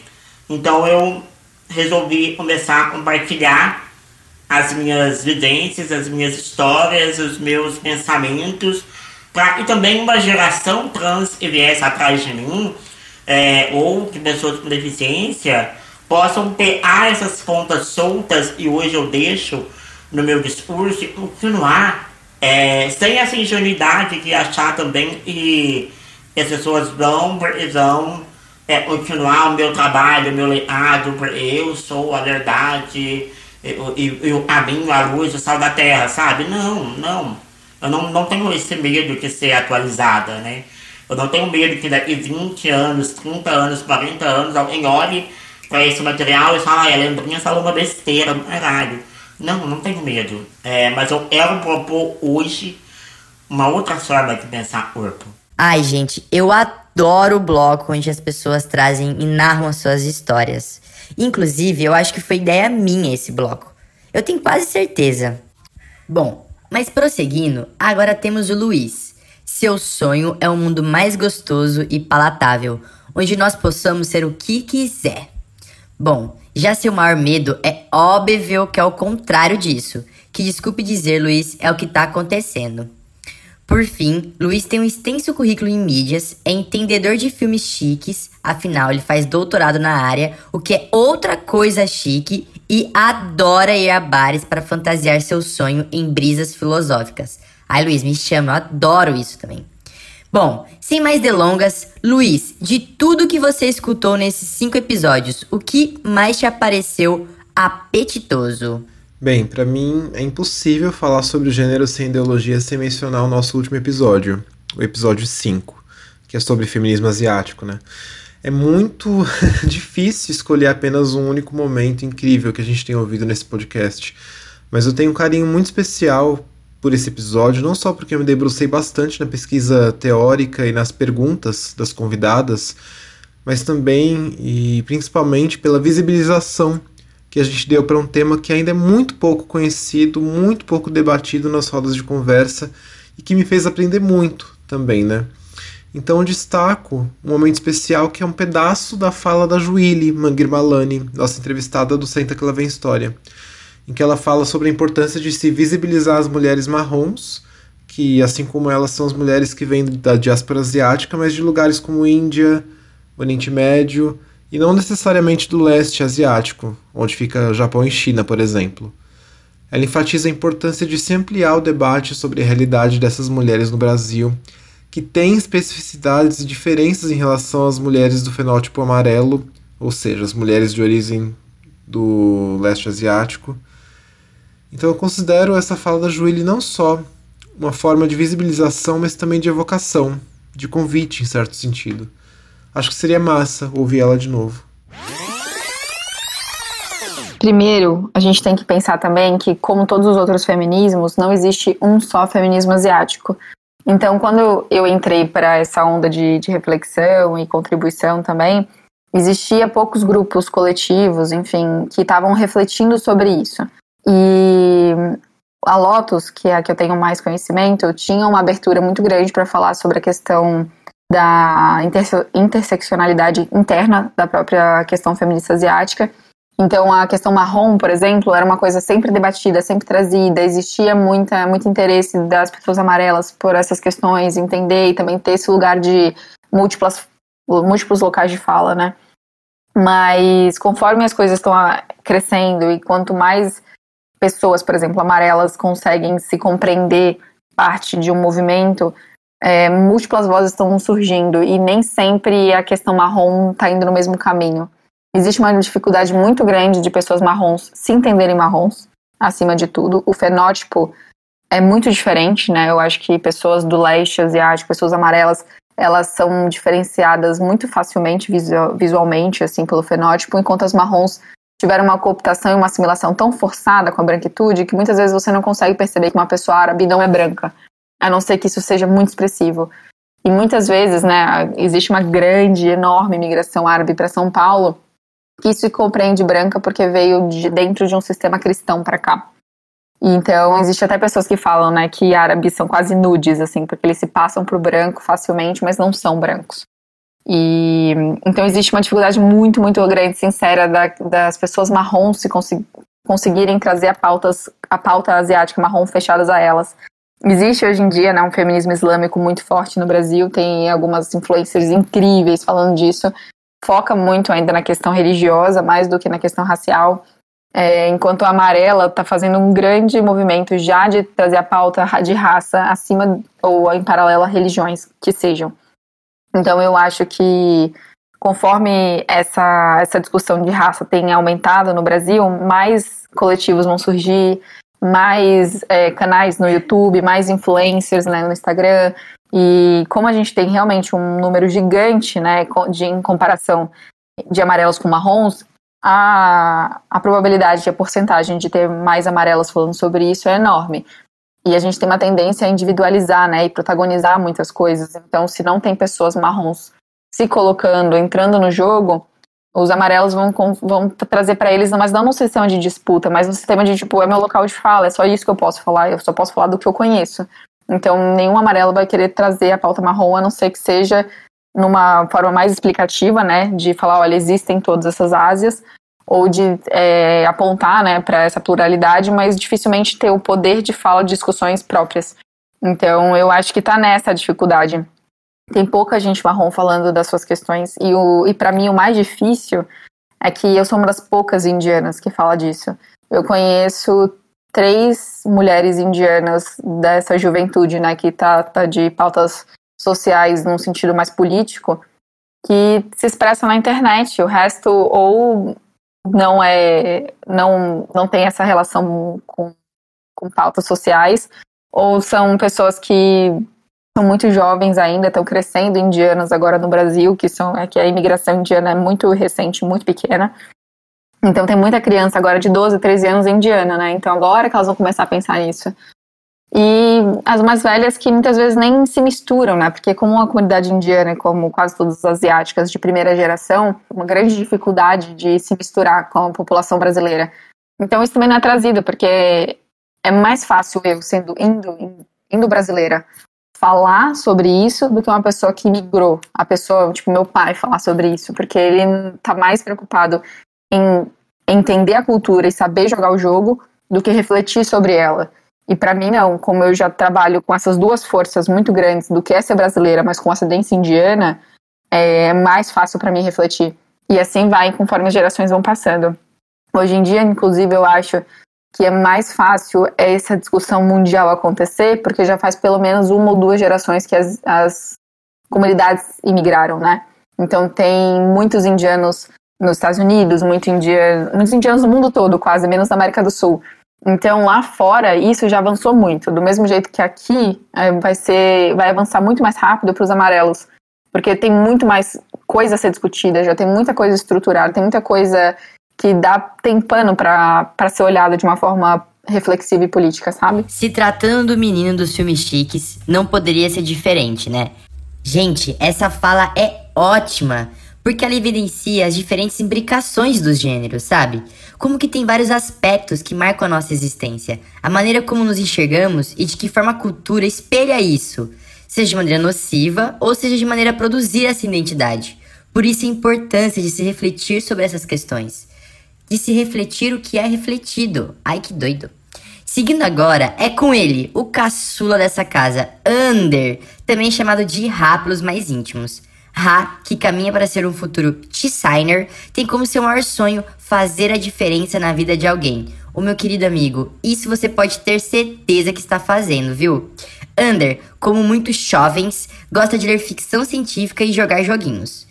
Então eu resolvi começar a compartilhar as minhas vivências, as minhas histórias, os meus pensamentos, pra, e também uma geração trans que viesse atrás de mim, é, ou que pessoas com deficiência, possam pegar essas pontas soltas, e hoje eu deixo no meu discurso, e continuar é, sem essa ingenuidade de achar também que as pessoas vão, vão é, continuar o meu trabalho, o meu legado, eu sou a verdade, e o caminho, a luz, o sal da terra, sabe? Não, não. Eu não, não tenho esse medo de ser atualizada, né? Eu não tenho medo que daqui 20 anos, 30 anos, 40 anos, alguém olhe para esse material e fale, ah, a Lembrinha falou uma besteira, caralho. Não, não tenho medo. É, mas eu quero propor hoje uma outra forma de pensar corpo. Ai, gente, eu adoro o bloco onde as pessoas trazem e narram as suas histórias. Inclusive, eu acho que foi ideia minha esse bloco. Eu tenho quase certeza. Bom, mas prosseguindo, agora temos o Luiz. Seu sonho é um mundo mais gostoso e palatável, onde nós possamos ser o que quiser. Bom, já seu maior medo é óbvio que é o contrário disso. Que desculpe dizer, Luiz, é o que está acontecendo. Por fim, Luiz tem um extenso currículo em mídias, é entendedor de filmes chiques, afinal ele faz doutorado na área, o que é outra coisa chique, e adora ir a bares para fantasiar seu sonho em brisas filosóficas. Ai, Luiz, me chama, eu adoro isso também. Bom, sem mais delongas, Luiz, de tudo que você escutou nesses cinco episódios, o que mais te apareceu apetitoso? Bem, para mim é impossível falar sobre o gênero sem ideologia sem mencionar o nosso último episódio, o episódio 5, que é sobre feminismo asiático, né? É muito difícil escolher apenas um único momento incrível que a gente tem ouvido nesse podcast, mas eu tenho um carinho muito especial por esse episódio, não só porque eu me debrucei bastante na pesquisa teórica e nas perguntas das convidadas, mas também e principalmente pela visibilização que a gente deu para um tema que ainda é muito pouco conhecido, muito pouco debatido nas rodas de conversa e que me fez aprender muito também, né? Então destaco um momento especial que é um pedaço da fala da Juíli Manguirmalani, nossa entrevistada do Senta Que Ela Vem História em que ela fala sobre a importância de se visibilizar as mulheres marrons, que assim como elas são as mulheres que vêm da diáspora asiática, mas de lugares como Índia, Oriente Médio e não necessariamente do leste asiático, onde fica Japão e China, por exemplo. Ela enfatiza a importância de se ampliar o debate sobre a realidade dessas mulheres no Brasil, que têm especificidades e diferenças em relação às mulheres do fenótipo amarelo, ou seja, as mulheres de origem do leste asiático, então eu considero essa fala da Juíli não só uma forma de visibilização, mas também de evocação, de convite em certo sentido. Acho que seria massa ouvir ela de novo. Primeiro, a gente tem que pensar também que, como todos os outros feminismos, não existe um só feminismo asiático. Então, quando eu entrei para essa onda de, de reflexão e contribuição também, existia poucos grupos coletivos, enfim, que estavam refletindo sobre isso. E a Lotus, que é a que eu tenho mais conhecimento, tinha uma abertura muito grande para falar sobre a questão da interse interseccionalidade interna da própria questão feminista asiática. Então, a questão marrom, por exemplo, era uma coisa sempre debatida, sempre trazida. Existia muita, muito interesse das pessoas amarelas por essas questões, entender e também ter esse lugar de múltiplas, múltiplos locais de fala, né? Mas conforme as coisas estão crescendo e quanto mais pessoas, por exemplo, amarelas, conseguem se compreender parte de um movimento, é, múltiplas vozes estão surgindo e nem sempre a questão marrom está indo no mesmo caminho. Existe uma dificuldade muito grande de pessoas marrons se entenderem marrons, acima de tudo. O fenótipo é muito diferente, né? Eu acho que pessoas do leste asiático, pessoas amarelas, elas são diferenciadas muito facilmente visualmente, assim, pelo fenótipo, enquanto as marrons tiveram uma cooptação e uma assimilação tão forçada com a branquitude que muitas vezes você não consegue perceber que uma pessoa árabe não é branca, a não ser que isso seja muito expressivo. E muitas vezes, né, existe uma grande, enorme migração árabe para São Paulo, que isso se compreende branca porque veio de dentro de um sistema cristão para cá. Então, existe até pessoas que falam, né, que árabes são quase nudes, assim, porque eles se passam pro branco facilmente, mas não são brancos. E então existe uma dificuldade muito, muito grande, sincera, da, das pessoas marrons se consegu conseguirem trazer a, pautas, a pauta asiática marrom fechadas a elas. Existe hoje em dia né, um feminismo islâmico muito forte no Brasil, tem algumas influências incríveis falando disso. Foca muito ainda na questão religiosa, mais do que na questão racial. É, enquanto a Amarela está fazendo um grande movimento já de trazer a pauta de raça acima ou em paralelo a religiões que sejam. Então eu acho que conforme essa, essa discussão de raça tem aumentado no Brasil, mais coletivos vão surgir, mais é, canais no YouTube, mais influencers né, no Instagram. E como a gente tem realmente um número gigante, né, de, em comparação de amarelos com marrons, a, a probabilidade, a porcentagem de ter mais amarelas falando sobre isso é enorme. E a gente tem uma tendência a individualizar, né, e protagonizar muitas coisas. Então, se não tem pessoas marrons se colocando, entrando no jogo, os amarelos vão, vão trazer para eles, mas não num sistema de disputa, mas num sistema de tipo, é meu local de fala, é só isso que eu posso falar, eu só posso falar do que eu conheço. Então, nenhum amarelo vai querer trazer a pauta marrom, a não ser que seja numa forma mais explicativa, né, de falar, olha, existem todas essas Ásias, ou de é, apontar né, para essa pluralidade, mas dificilmente ter o poder de fala de discussões próprias. Então, eu acho que está nessa dificuldade. Tem pouca gente marrom falando das suas questões, e, o, e para mim o mais difícil é que eu sou uma das poucas indianas que fala disso. Eu conheço três mulheres indianas dessa juventude, né, que tá, tá de pautas sociais num sentido mais político, que se expressam na internet. O resto ou não é não não tem essa relação com, com pautas sociais ou são pessoas que são muito jovens ainda, estão crescendo indianas agora no Brasil, que são é que a imigração indiana é muito recente, muito pequena. Então tem muita criança agora de 12, 13 anos indiana, né? Então agora que elas vão começar a pensar nisso. E as mais velhas que muitas vezes nem se misturam, né? Porque como a comunidade indiana, como quase todas as asiáticas de primeira geração, uma grande dificuldade de se misturar com a população brasileira. Então isso também não é trazido, porque é mais fácil eu, sendo indo, indo brasileira, falar sobre isso do que uma pessoa que migrou. A pessoa, tipo, meu pai falar sobre isso, porque ele tá mais preocupado em entender a cultura e saber jogar o jogo do que refletir sobre ela. E para mim não, como eu já trabalho com essas duas forças muito grandes do que ser brasileira, mas com ascendência indiana, é mais fácil para mim refletir. E assim vai conforme as gerações vão passando. Hoje em dia, inclusive, eu acho que é mais fácil essa discussão mundial acontecer, porque já faz pelo menos uma ou duas gerações que as, as comunidades imigraram, né? Então tem muitos indianos nos Estados Unidos, muito indiano, muitos indianos no mundo todo, quase, menos na América do Sul. Então lá fora isso já avançou muito, do mesmo jeito que aqui é, vai ser, vai avançar muito mais rápido para os amarelos, porque tem muito mais coisa a ser discutida, já tem muita coisa estruturada, tem muita coisa que dá tem pano para ser olhada de uma forma reflexiva e política, sabe? Se tratando do menino dos filmes chiques, não poderia ser diferente, né? Gente, essa fala é ótima porque ela evidencia as diferentes imbricações dos gêneros, sabe? Como que tem vários aspectos que marcam a nossa existência, a maneira como nos enxergamos e de que forma a cultura espelha isso, seja de maneira nociva ou seja de maneira a produzir essa identidade. Por isso a importância de se refletir sobre essas questões, de se refletir o que é refletido. Ai que doido. Seguindo agora, é com ele, o caçula dessa casa, Ander, também chamado de Rápilos mais íntimos. Ra, que caminha para ser um futuro T-Signer, tem como seu maior sonho fazer a diferença na vida de alguém. O meu querido amigo, isso você pode ter certeza que está fazendo, viu? Under, como muitos jovens, gosta de ler ficção científica e jogar joguinhos.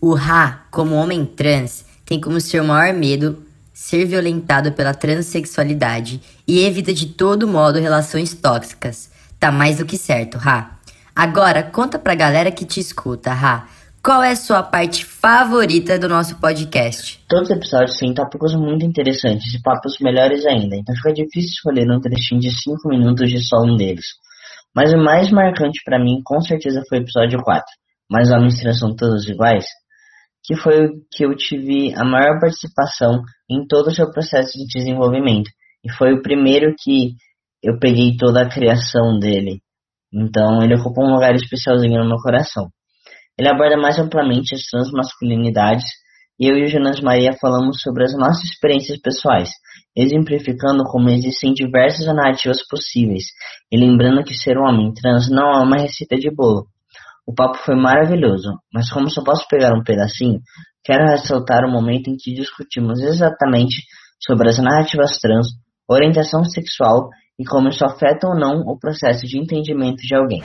O Ra, como homem trans, tem como seu maior medo ser violentado pela transexualidade e evita de todo modo relações tóxicas. Tá mais do que certo, Ra. Agora, conta pra galera que te escuta, Ra. Qual é a sua parte favorita do nosso podcast? Todos os episódios têm tópicos muito interessantes e papos melhores ainda, então fica difícil escolher um trechinho de 5 minutos de só um deles. Mas o mais marcante para mim, com certeza, foi o episódio 4, Mas homens são todos iguais, que foi o que eu tive a maior participação em todo o seu processo de desenvolvimento. E foi o primeiro que eu peguei toda a criação dele então ele ocupa um lugar especialzinho no meu coração. Ele aborda mais amplamente as transmasculinidades e eu e o Jonas Maria falamos sobre as nossas experiências pessoais, exemplificando como existem diversas narrativas possíveis e lembrando que ser um homem trans não é uma receita de bolo. O papo foi maravilhoso, mas como só posso pegar um pedacinho, quero ressaltar o momento em que discutimos exatamente sobre as narrativas trans, orientação sexual e como isso afeta ou não o processo de entendimento de alguém.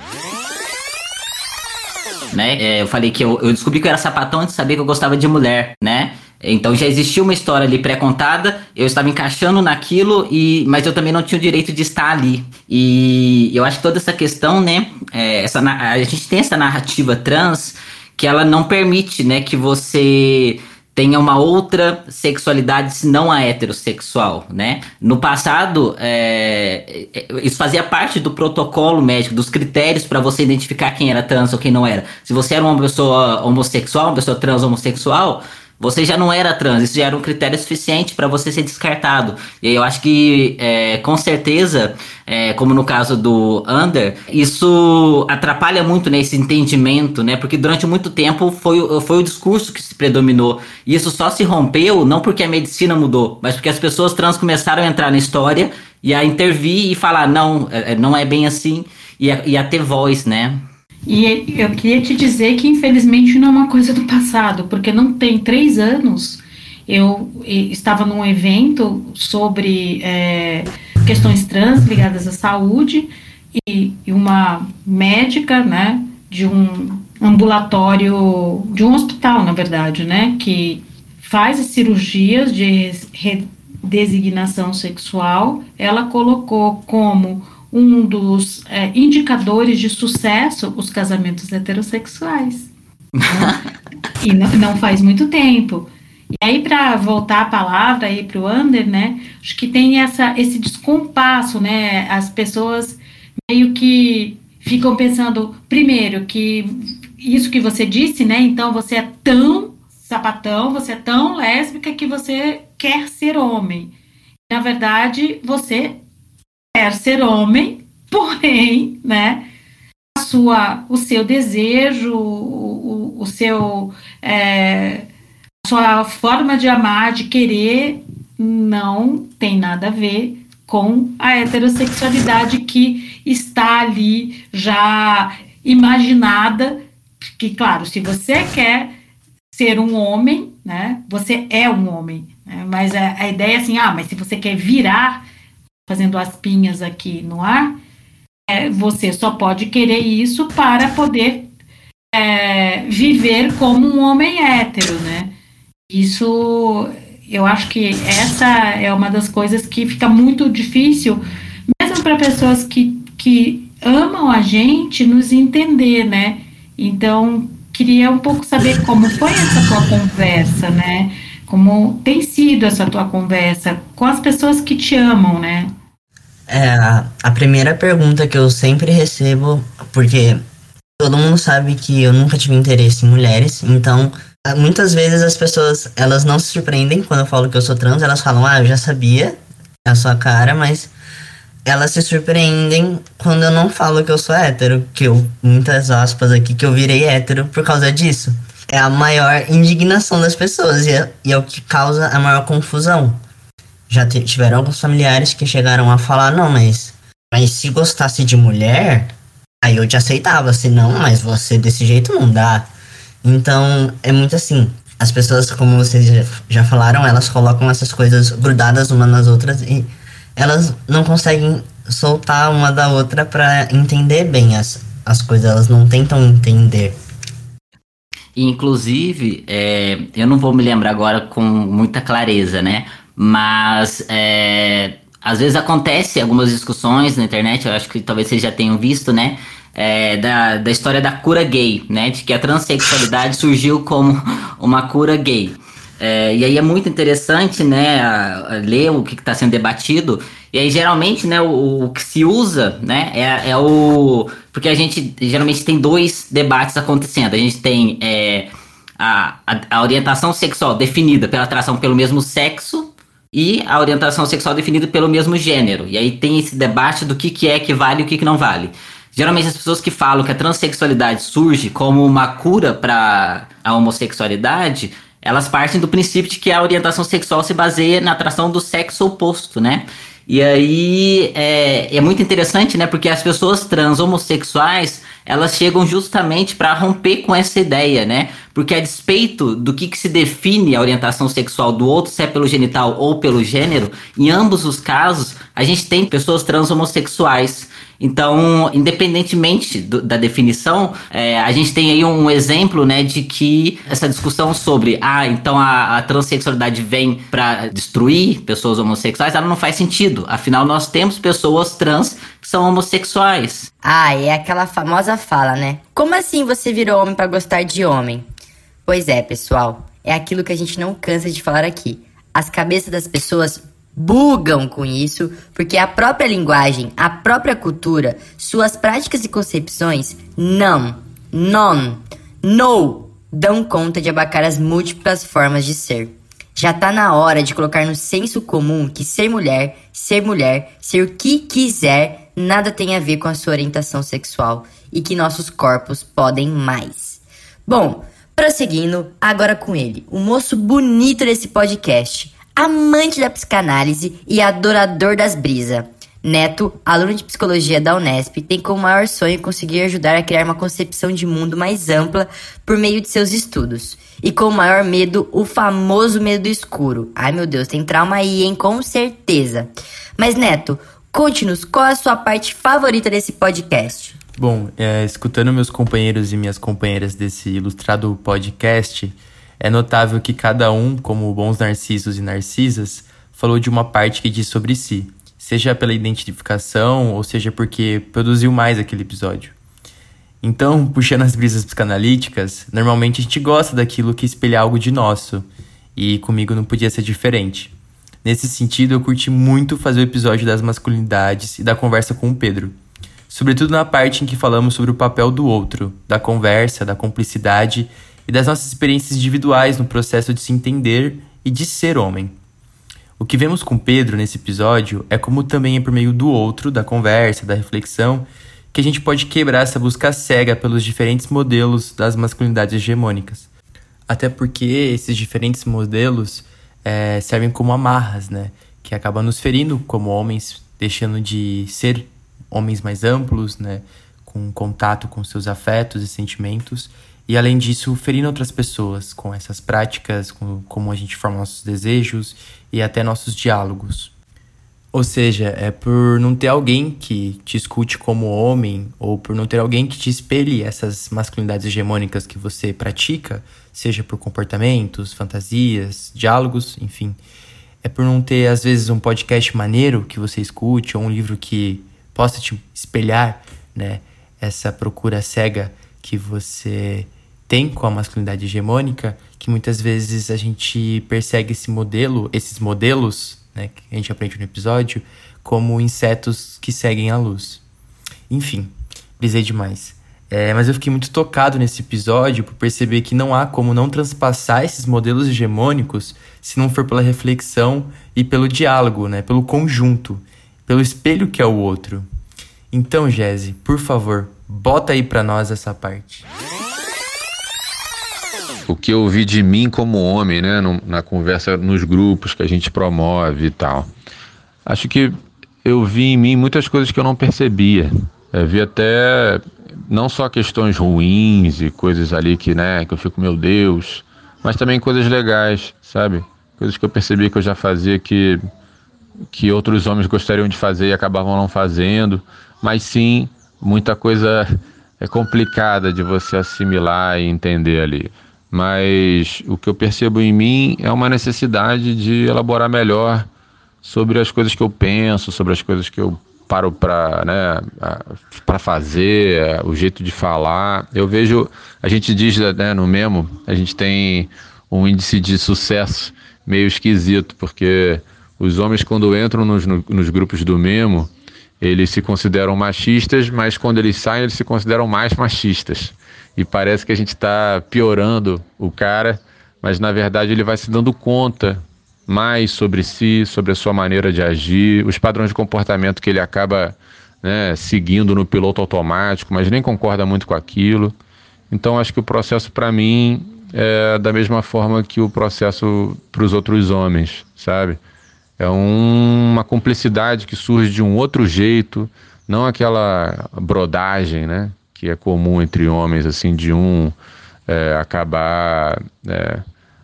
Né? É, eu falei que eu, eu, descobri que eu era sapatão antes de saber que eu gostava de mulher, né? Então já existia uma história ali pré-contada, eu estava encaixando naquilo, e, mas eu também não tinha o direito de estar ali. E eu acho que toda essa questão, né? É, essa, a gente tem essa narrativa trans que ela não permite, né, que você tenha uma outra sexualidade senão a heterossexual, né? No passado, é, é, isso fazia parte do protocolo médico, dos critérios para você identificar quem era trans ou quem não era. Se você era uma pessoa homossexual, uma pessoa trans homossexual, você já não era trans, isso já era um critério suficiente para você ser descartado. E eu acho que, é, com certeza, é, como no caso do Under, isso atrapalha muito nesse né, entendimento, né? Porque durante muito tempo foi, foi o discurso que se predominou. E isso só se rompeu não porque a medicina mudou, mas porque as pessoas trans começaram a entrar na história e a intervir e falar: não, é, é, não é bem assim, e a, e a ter voz, né? E eu queria te dizer que infelizmente não é uma coisa do passado, porque não tem três anos eu estava num evento sobre é, questões trans ligadas à saúde e, e, uma médica, né, de um ambulatório, de um hospital, na verdade, né, que faz cirurgias de redesignação sexual, ela colocou como um dos é, indicadores de sucesso os casamentos heterossexuais. Né? e não, não, faz muito tempo. E aí, para voltar a palavra aí para o Under, né? Acho que tem essa, esse descompasso, né? As pessoas meio que ficam pensando, primeiro, que isso que você disse, né? Então você é tão sapatão, você é tão lésbica que você quer ser homem. Na verdade, você quer ser homem, porém, né, a sua, o seu desejo, o, o, seu, é, a sua forma de amar, de querer, não tem nada a ver com a heterossexualidade que está ali já imaginada, que claro, se você quer ser um homem, né, você é um homem, né, mas a, a ideia é assim, ah, mas se você quer virar fazendo as pinhas aqui no ar, é, você só pode querer isso para poder é, viver como um homem hétero, né? Isso, eu acho que essa é uma das coisas que fica muito difícil, mesmo para pessoas que, que amam a gente, nos entender, né? Então, queria um pouco saber como foi essa tua conversa, né? Como tem sido essa tua conversa com as pessoas que te amam, né? É, a primeira pergunta que eu sempre recebo, porque todo mundo sabe que eu nunca tive interesse em mulheres, então muitas vezes as pessoas, elas não se surpreendem quando eu falo que eu sou trans, elas falam, ah, eu já sabia a sua cara, mas elas se surpreendem quando eu não falo que eu sou hétero, que eu, muitas aspas aqui, que eu virei hétero por causa disso. É a maior indignação das pessoas e é, e é o que causa a maior confusão já tiveram alguns familiares que chegaram a falar, não, mas, mas se gostasse de mulher, aí eu te aceitava, se não, mas você desse jeito não dá. Então, é muito assim. As pessoas, como vocês já falaram, elas colocam essas coisas grudadas umas nas outras e elas não conseguem soltar uma da outra para entender bem as, as coisas, elas não tentam entender. Inclusive, é, eu não vou me lembrar agora com muita clareza, né? Mas é, às vezes acontece algumas discussões na internet, eu acho que talvez vocês já tenham visto, né? É, da, da história da cura gay, né? De que a transexualidade surgiu como uma cura gay. É, e aí é muito interessante, né, a, a ler o que está sendo debatido. E aí, geralmente, né, o, o que se usa, né, é, é, o... Porque a gente, geralmente, tem dois debates acontecendo. A gente tem é, a, a, a orientação sexual definida pela atração pelo mesmo sexo e a orientação sexual definida pelo mesmo gênero. E aí tem esse debate do que, que é que vale e o que, que não vale. Geralmente as pessoas que falam que a transexualidade surge como uma cura para a homossexualidade, elas partem do princípio de que a orientação sexual se baseia na atração do sexo oposto, né? E aí é, é muito interessante, né? Porque as pessoas trans homossexuais elas chegam justamente para romper com essa ideia, né? Porque a despeito do que, que se define a orientação sexual do outro, se é pelo genital ou pelo gênero, em ambos os casos, a gente tem pessoas trans homossexuais. Então, independentemente do, da definição, é, a gente tem aí um exemplo, né, de que essa discussão sobre, ah, então a, a transexualidade vem para destruir pessoas homossexuais, ela não faz sentido. Afinal, nós temos pessoas trans que são homossexuais. Ah, é aquela famosa fala, né? Como assim você virou homem para gostar de homem? Pois é, pessoal, é aquilo que a gente não cansa de falar aqui. As cabeças das pessoas bugam com isso, porque a própria linguagem, a própria cultura, suas práticas e concepções não, non, no dão conta de abacar as múltiplas formas de ser. Já tá na hora de colocar no senso comum que ser mulher, ser mulher, ser o que quiser, nada tem a ver com a sua orientação sexual e que nossos corpos podem mais. Bom, prosseguindo, agora com ele, o moço bonito desse podcast, amante da psicanálise e adorador das brisas. Neto, aluno de psicologia da Unesp, tem como maior sonho conseguir ajudar a criar uma concepção de mundo mais ampla por meio de seus estudos. E com o maior medo, o famoso medo escuro. Ai meu Deus, tem trauma aí, hein? Com certeza. Mas Neto, conte-nos qual a sua parte favorita desse podcast. Bom, é, escutando meus companheiros e minhas companheiras desse ilustrado podcast, é notável que cada um, como bons narcisos e narcisas, falou de uma parte que diz sobre si seja pela identificação ou seja porque produziu mais aquele episódio. Então, puxando as brisas psicanalíticas, normalmente a gente gosta daquilo que espelha algo de nosso, e comigo não podia ser diferente. Nesse sentido, eu curti muito fazer o episódio das masculinidades e da conversa com o Pedro. Sobretudo na parte em que falamos sobre o papel do outro, da conversa, da cumplicidade e das nossas experiências individuais no processo de se entender e de ser homem. O que vemos com Pedro nesse episódio é como também é por meio do outro, da conversa, da reflexão, que a gente pode quebrar essa busca cega pelos diferentes modelos das masculinidades hegemônicas. Até porque esses diferentes modelos é, servem como amarras, né? Que acabam nos ferindo como homens, deixando de ser homens mais amplos, né? Com contato com seus afetos e sentimentos e além disso, ferindo outras pessoas com essas práticas, com como a gente forma nossos desejos e até nossos diálogos. Ou seja, é por não ter alguém que te escute como homem, ou por não ter alguém que te espelhe essas masculinidades hegemônicas que você pratica, seja por comportamentos, fantasias, diálogos, enfim. É por não ter, às vezes, um podcast maneiro que você escute, ou um livro que possa te espelhar, né? Essa procura cega que você tem com a masculinidade hegemônica, que muitas vezes a gente persegue esse modelo, esses modelos, né, que a gente aprende no episódio, como insetos que seguem a luz. Enfim, brisei demais. É, mas eu fiquei muito tocado nesse episódio por perceber que não há como não transpassar esses modelos hegemônicos se não for pela reflexão e pelo diálogo, né, pelo conjunto, pelo espelho que é o outro. Então, Jesse, por favor, bota aí para nós essa parte o que eu vi de mim como homem, né, no, na conversa nos grupos que a gente promove e tal. Acho que eu vi em mim muitas coisas que eu não percebia, É, vi até não só questões ruins e coisas ali que, né, que eu fico, meu Deus, mas também coisas legais, sabe? Coisas que eu percebi que eu já fazia que, que outros homens gostariam de fazer e acabavam não fazendo, mas sim, muita coisa é complicada de você assimilar e entender ali. Mas o que eu percebo em mim é uma necessidade de elaborar melhor sobre as coisas que eu penso, sobre as coisas que eu paro para né, para fazer, o jeito de falar. Eu vejo, a gente diz né, no Memo, a gente tem um índice de sucesso meio esquisito, porque os homens quando entram nos, nos grupos do Memo, eles se consideram machistas, mas quando eles saem, eles se consideram mais machistas. E parece que a gente está piorando o cara, mas na verdade ele vai se dando conta mais sobre si, sobre a sua maneira de agir, os padrões de comportamento que ele acaba né, seguindo no piloto automático, mas nem concorda muito com aquilo. Então acho que o processo para mim é da mesma forma que o processo para os outros homens, sabe? É um, uma cumplicidade que surge de um outro jeito, não aquela brodagem, né, que é comum entre homens, assim, de um é, acabar é,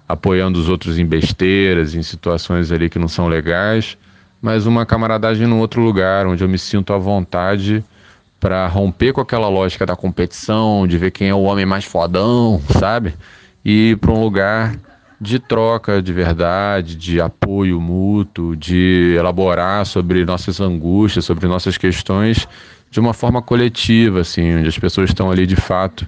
apoiando os outros em besteiras, em situações ali que não são legais, mas uma camaradagem num outro lugar, onde eu me sinto à vontade para romper com aquela lógica da competição, de ver quem é o homem mais fodão, sabe? E ir para um lugar de troca de verdade, de apoio mútuo, de elaborar sobre nossas angústias, sobre nossas questões de uma forma coletiva, assim, onde as pessoas estão ali de fato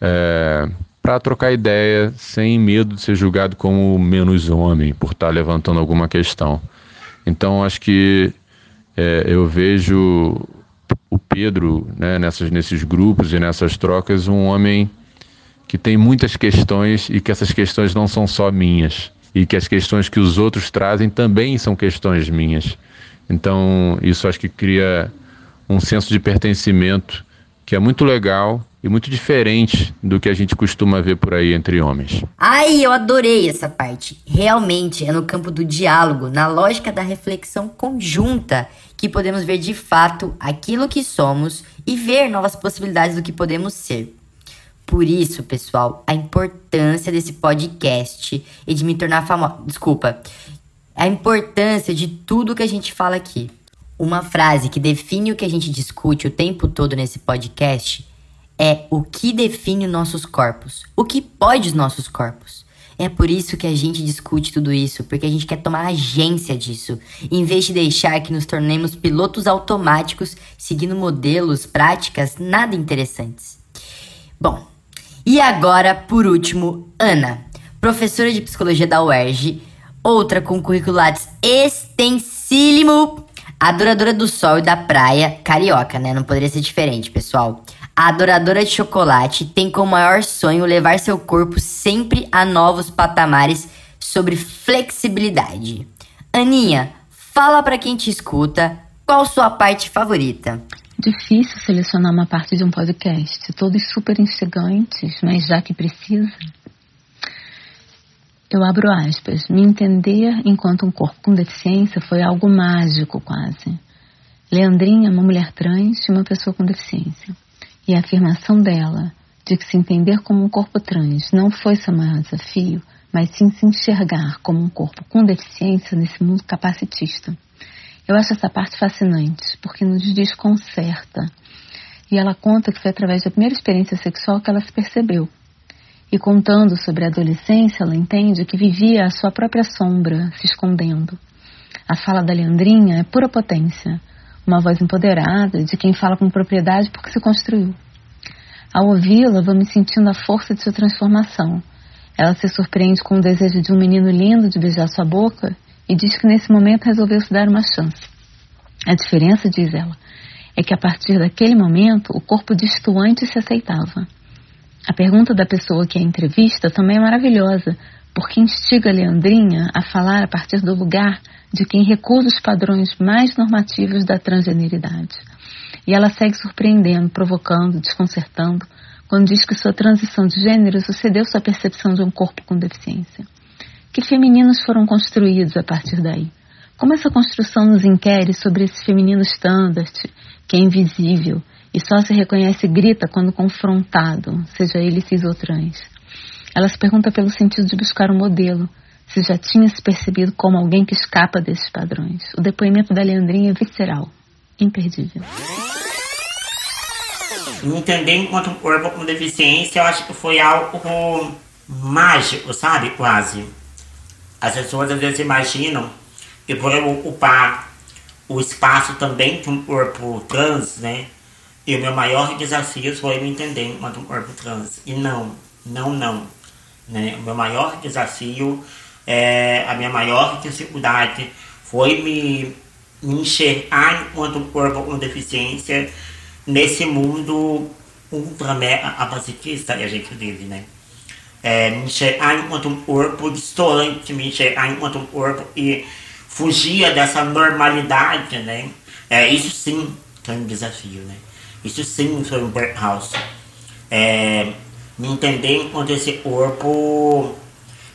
é, para trocar ideia sem medo de ser julgado como menos homem por estar tá levantando alguma questão. Então acho que é, eu vejo o Pedro né, nessas, nesses grupos e nessas trocas um homem que tem muitas questões e que essas questões não são só minhas e que as questões que os outros trazem também são questões minhas. Então isso acho que cria um senso de pertencimento que é muito legal e muito diferente do que a gente costuma ver por aí entre homens. Ai, eu adorei essa parte. Realmente é no campo do diálogo, na lógica da reflexão conjunta, que podemos ver de fato aquilo que somos e ver novas possibilidades do que podemos ser. Por isso, pessoal, a importância desse podcast e de me tornar famosa. Desculpa. A importância de tudo que a gente fala aqui. Uma frase que define o que a gente discute o tempo todo nesse podcast é o que define nossos corpos, o que pode os nossos corpos. É por isso que a gente discute tudo isso, porque a gente quer tomar agência disso, em vez de deixar que nos tornemos pilotos automáticos seguindo modelos, práticas nada interessantes. Bom, e agora, por último, Ana, professora de psicologia da UERJ, outra com currículo extensílimo, adoradora do sol e da praia, carioca, né? Não poderia ser diferente, pessoal. A adoradora de chocolate tem como maior sonho levar seu corpo sempre a novos patamares sobre flexibilidade. Aninha, fala para quem te escuta qual sua parte favorita. Difícil selecionar uma parte de um podcast, todos super instigantes, mas já que precisa. Eu abro aspas. Me entender enquanto um corpo com deficiência foi algo mágico, quase. Leandrinha é uma mulher trans e uma pessoa com deficiência. E a afirmação dela de que se entender como um corpo trans não foi seu maior desafio, mas sim se enxergar como um corpo com deficiência nesse mundo capacitista. Eu acho essa parte fascinante, porque nos desconcerta. E ela conta que foi através da primeira experiência sexual que ela se percebeu. E contando sobre a adolescência, ela entende que vivia a sua própria sombra se escondendo. A fala da Leandrinha é pura potência uma voz empoderada de quem fala com propriedade porque se construiu. Ao ouvi-la, vou me sentindo a força de sua transformação. Ela se surpreende com o desejo de um menino lindo de beijar sua boca e diz que nesse momento resolveu se dar uma chance. A diferença, diz ela, é que a partir daquele momento o corpo distoante se aceitava. A pergunta da pessoa que a entrevista também é maravilhosa, porque instiga a Leandrinha a falar a partir do lugar de quem recusa os padrões mais normativos da transgeneridade. E ela segue surpreendendo, provocando, desconcertando, quando diz que sua transição de gênero sucedeu sua percepção de um corpo com deficiência. Que femininos foram construídos a partir daí? Como essa construção nos inquere sobre esse feminino standard, que é invisível e só se reconhece e grita quando confrontado, seja ele cis ou trans. Ela se pergunta pelo sentido de buscar um modelo, se já tinha se percebido como alguém que escapa desses padrões. O depoimento da Leandrinha é visceral, imperdível. Me entender enquanto um corpo com deficiência, eu acho que foi algo mágico, sabe? Quase. As pessoas às vezes imaginam que por eu ocupar o espaço também de um corpo trans, né? E o meu maior desafio foi me entender enquanto um corpo trans. E não, não, não. Né? O meu maior desafio, é, a minha maior dificuldade foi me, me enxergar enquanto um corpo com deficiência nesse mundo ultra mega que a gente vive, né? É, me enxergar enquanto um corpo distante, me enxergar enquanto um corpo e fugia dessa normalidade, né? É, isso sim foi um desafio, né? Isso sim foi um percalço. É, me entender enquanto esse corpo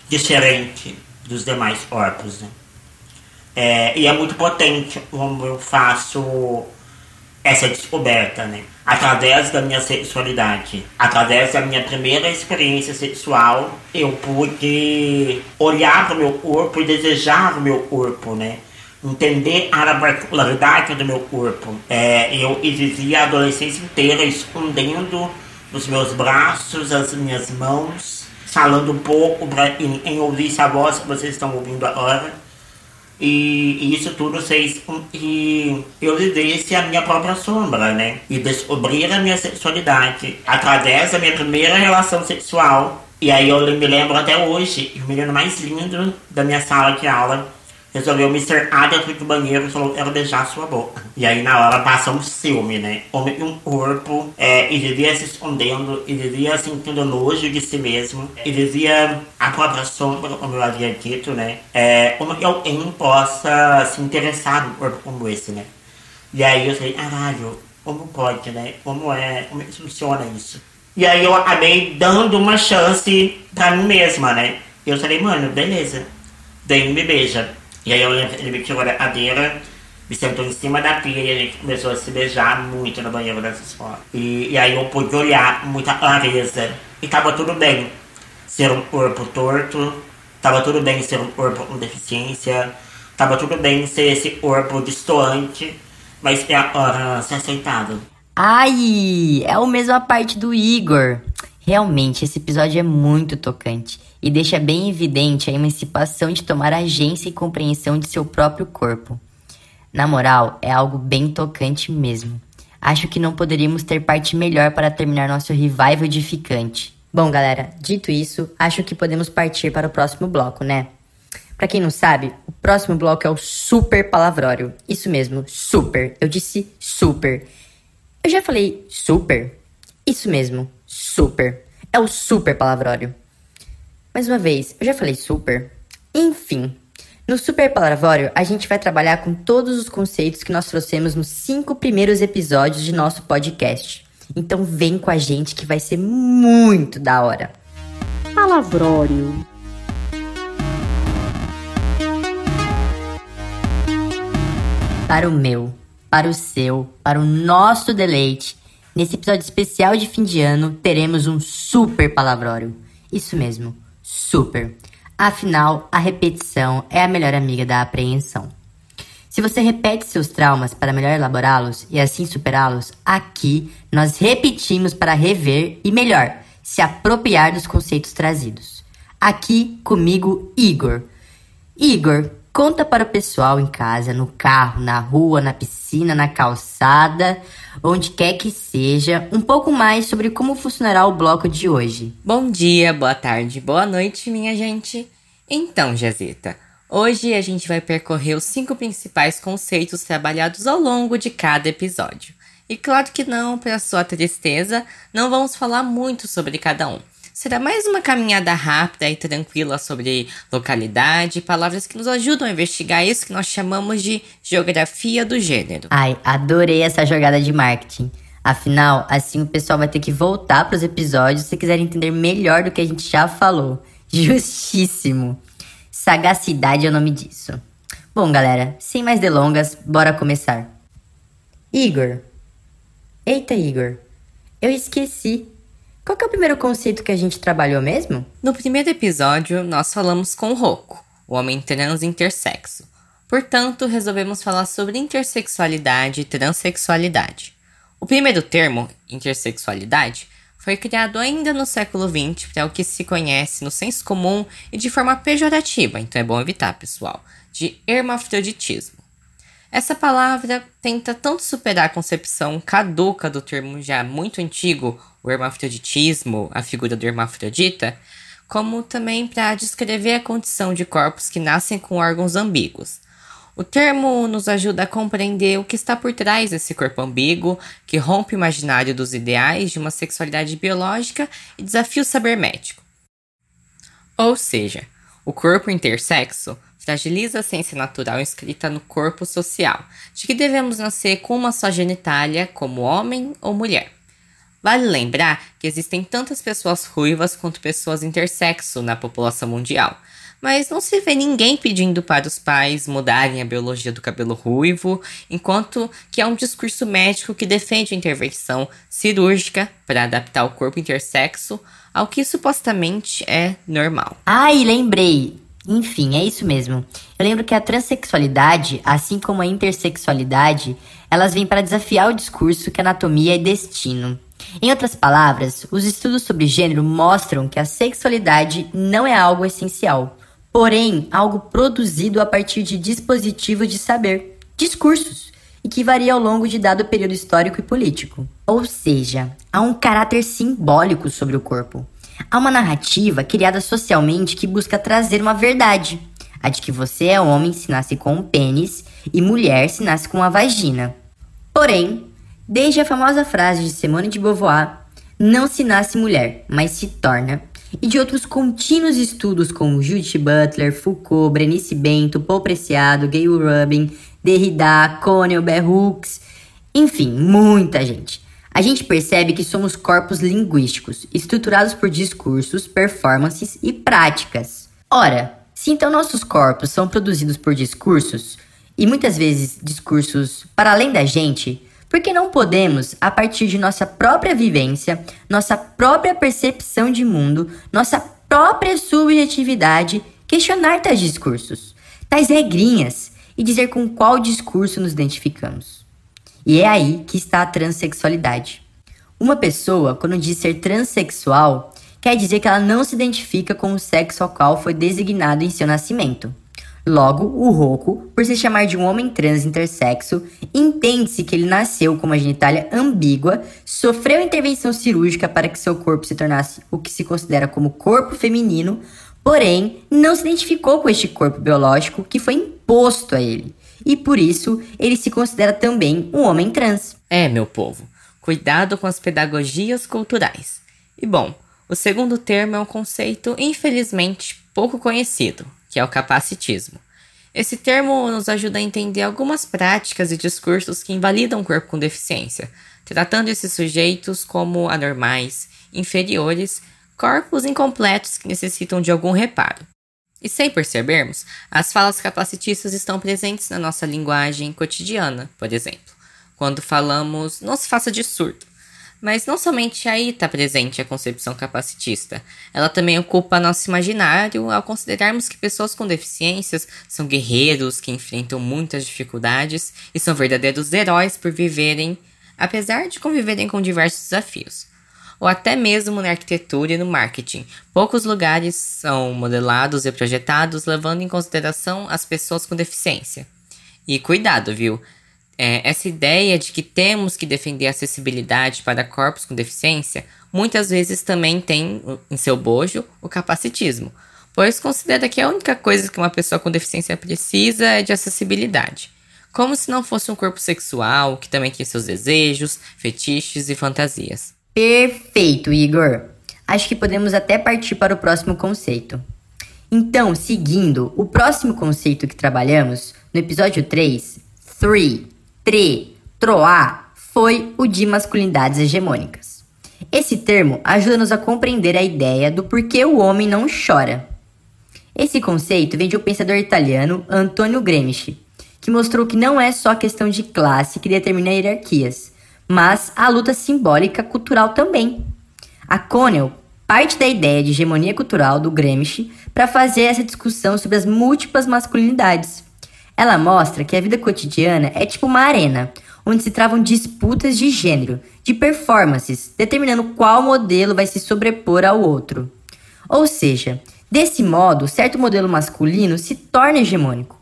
diferente dos demais corpos, né? É, e é muito potente como eu faço essa descoberta, né? Através da minha sexualidade, através da minha primeira experiência sexual, eu pude olhar para o meu corpo e desejar o meu corpo, né? Entender a particularidade do meu corpo. É, eu vivia a adolescência inteira escondendo os meus braços, as minhas mãos, falando um pouco para em, em ouvir essa voz que vocês estão ouvindo agora e, e isso tudo fez com que eu vivesse a minha própria sombra, né? E descobrir a minha sexualidade através da minha primeira relação sexual. E aí eu me lembro até hoje, o menino mais lindo da minha sala de aula resolveu me cercar dentro do banheiro e falou, quero beijar sua boca. E aí na hora passa um ciúme, né? Homem um corpo, é, e vivia se escondendo, e vivia sentindo nojo de si mesmo, e vivia a própria sombra, como eu havia dito, né? É, como que alguém possa se interessar num corpo como esse, né? E aí eu falei, caralho, como pode, né? Como é, como é que funciona isso? E aí eu acabei dando uma chance pra mim mesma, né? Eu falei, mano, beleza. Daí me beija. E aí eu ele me tirou da cadeira, me sentou em cima da pia e a gente começou a se beijar muito no banheiro dessa escola. E, e aí eu pude olhar muita clareza. E tava tudo bem ser um corpo torto, tava tudo bem ser um corpo com deficiência, tava tudo bem ser esse corpo distoante, mas é agora ser aceitado. Ai, é a mesma parte do Igor. Realmente, esse episódio é muito tocante e deixa bem evidente a emancipação de tomar agência e compreensão de seu próprio corpo. Na moral, é algo bem tocante mesmo. Acho que não poderíamos ter parte melhor para terminar nosso revival edificante. Bom, galera, dito isso, acho que podemos partir para o próximo bloco, né? Para quem não sabe, o próximo bloco é o super palavrório. Isso mesmo, super. Eu disse super. Eu já falei super? Isso mesmo, super. É o super palavrório. Mais uma vez, eu já falei super? Enfim, no Super Palavrório a gente vai trabalhar com todos os conceitos que nós trouxemos nos cinco primeiros episódios de nosso podcast. Então vem com a gente que vai ser muito da hora. Palavrório. Para o meu, para o seu, para o nosso deleite, nesse episódio especial de fim de ano teremos um super palavrório. Isso mesmo, super. Afinal, a repetição é a melhor amiga da apreensão. Se você repete seus traumas para melhor elaborá-los e assim superá-los, aqui nós repetimos para rever e melhor, se apropriar dos conceitos trazidos. Aqui comigo, Igor. Igor, Conta para o pessoal em casa, no carro, na rua, na piscina, na calçada, onde quer que seja, um pouco mais sobre como funcionará o bloco de hoje. Bom dia, boa tarde, boa noite, minha gente. Então, Jazeta, hoje a gente vai percorrer os cinco principais conceitos trabalhados ao longo de cada episódio. E claro que não, para sua tristeza, não vamos falar muito sobre cada um será mais uma caminhada rápida e tranquila sobre localidade e palavras que nos ajudam a investigar isso que nós chamamos de geografia do gênero. Ai, adorei essa jogada de marketing. Afinal, assim o pessoal vai ter que voltar para os episódios se quiser entender melhor do que a gente já falou. Justíssimo. Sagacidade é o nome disso. Bom, galera, sem mais delongas, bora começar. Igor, Eita, Igor, eu esqueci. Qual é o primeiro conceito que a gente trabalhou mesmo? No primeiro episódio, nós falamos com o Rocco, o homem trans intersexo. Portanto, resolvemos falar sobre intersexualidade e transexualidade. O primeiro termo, intersexualidade, foi criado ainda no século XX para o que se conhece no senso comum e de forma pejorativa, então é bom evitar, pessoal, de hermafroditismo. Essa palavra tenta tanto superar a concepção caduca do termo já muito antigo, o hermafroditismo, a figura do hermafrodita, como também para descrever a condição de corpos que nascem com órgãos ambíguos. O termo nos ajuda a compreender o que está por trás desse corpo ambíguo, que rompe o imaginário dos ideais de uma sexualidade biológica e desafia o saber médico. Ou seja, o corpo intersexo fragiliza a ciência natural inscrita no corpo social, de que devemos nascer com uma só genitália, como homem ou mulher. Vale lembrar que existem tantas pessoas ruivas quanto pessoas intersexo na população mundial, mas não se vê ninguém pedindo para os pais mudarem a biologia do cabelo ruivo, enquanto que há um discurso médico que defende intervenção cirúrgica para adaptar o corpo intersexo ao que supostamente é normal. Ai, lembrei! Enfim, é isso mesmo. Eu lembro que a transexualidade, assim como a intersexualidade, elas vêm para desafiar o discurso que anatomia é destino. Em outras palavras, os estudos sobre gênero mostram que a sexualidade não é algo essencial, porém algo produzido a partir de dispositivos de saber, discursos, e que varia ao longo de dado período histórico e político. Ou seja, há um caráter simbólico sobre o corpo. Há uma narrativa criada socialmente que busca trazer uma verdade, a de que você é homem se nasce com um pênis e mulher se nasce com uma vagina. Porém, Desde a famosa frase de Simone de Beauvoir, não se nasce mulher, mas se torna, e de outros contínuos estudos como Judith Butler, Foucault, Berenice Bento, Paul Preciado, Gayle Rubin, Derrida, Conel, Bell Hooks, enfim, muita gente. A gente percebe que somos corpos linguísticos, estruturados por discursos, performances e práticas. Ora, se então nossos corpos são produzidos por discursos, e muitas vezes discursos para além da gente, porque não podemos, a partir de nossa própria vivência, nossa própria percepção de mundo, nossa própria subjetividade, questionar tais discursos, tais regrinhas e dizer com qual discurso nos identificamos. E é aí que está a transexualidade. Uma pessoa, quando diz ser transexual, quer dizer que ela não se identifica com o sexo ao qual foi designado em seu nascimento. Logo, o Roku, por se chamar de um homem trans intersexo, entende-se que ele nasceu com uma genitália ambígua, sofreu intervenção cirúrgica para que seu corpo se tornasse o que se considera como corpo feminino, porém não se identificou com este corpo biológico que foi imposto a ele. E por isso, ele se considera também um homem trans. É, meu povo, cuidado com as pedagogias culturais. E bom, o segundo termo é um conceito infelizmente pouco conhecido, que é o capacitismo. Esse termo nos ajuda a entender algumas práticas e discursos que invalidam o corpo com deficiência, tratando esses sujeitos como anormais, inferiores, corpos incompletos que necessitam de algum reparo. E sem percebermos, as falas capacitistas estão presentes na nossa linguagem cotidiana, por exemplo. Quando falamos não se faça de surdo, mas não somente aí está presente a concepção capacitista, ela também ocupa nosso imaginário ao considerarmos que pessoas com deficiências são guerreiros que enfrentam muitas dificuldades e são verdadeiros heróis por viverem, apesar de conviverem com diversos desafios. Ou até mesmo na arquitetura e no marketing, poucos lugares são modelados e projetados levando em consideração as pessoas com deficiência. E cuidado, viu? é, essa ideia de que temos que defender a acessibilidade para corpos com deficiência muitas vezes também tem em seu bojo o capacitismo, pois considera que a única coisa que uma pessoa com deficiência precisa é de acessibilidade. Como se não fosse um corpo sexual que também tem seus desejos, fetiches e fantasias. Perfeito, Igor! Acho que podemos até partir para o próximo conceito. Então, seguindo, o próximo conceito que trabalhamos no episódio 3, 3, tre, troar, foi o de masculinidades hegemônicas. Esse termo ajuda-nos a compreender a ideia do porquê o homem não chora. Esse conceito vem de um pensador italiano, Antonio Gramsci, que mostrou que não é só questão de classe que determina hierarquias, mas a luta simbólica cultural também. A Connell parte da ideia de hegemonia cultural do Gramsci para fazer essa discussão sobre as múltiplas masculinidades. Ela mostra que a vida cotidiana é tipo uma arena, onde se travam disputas de gênero, de performances, determinando qual modelo vai se sobrepor ao outro. Ou seja, desse modo, certo modelo masculino se torna hegemônico.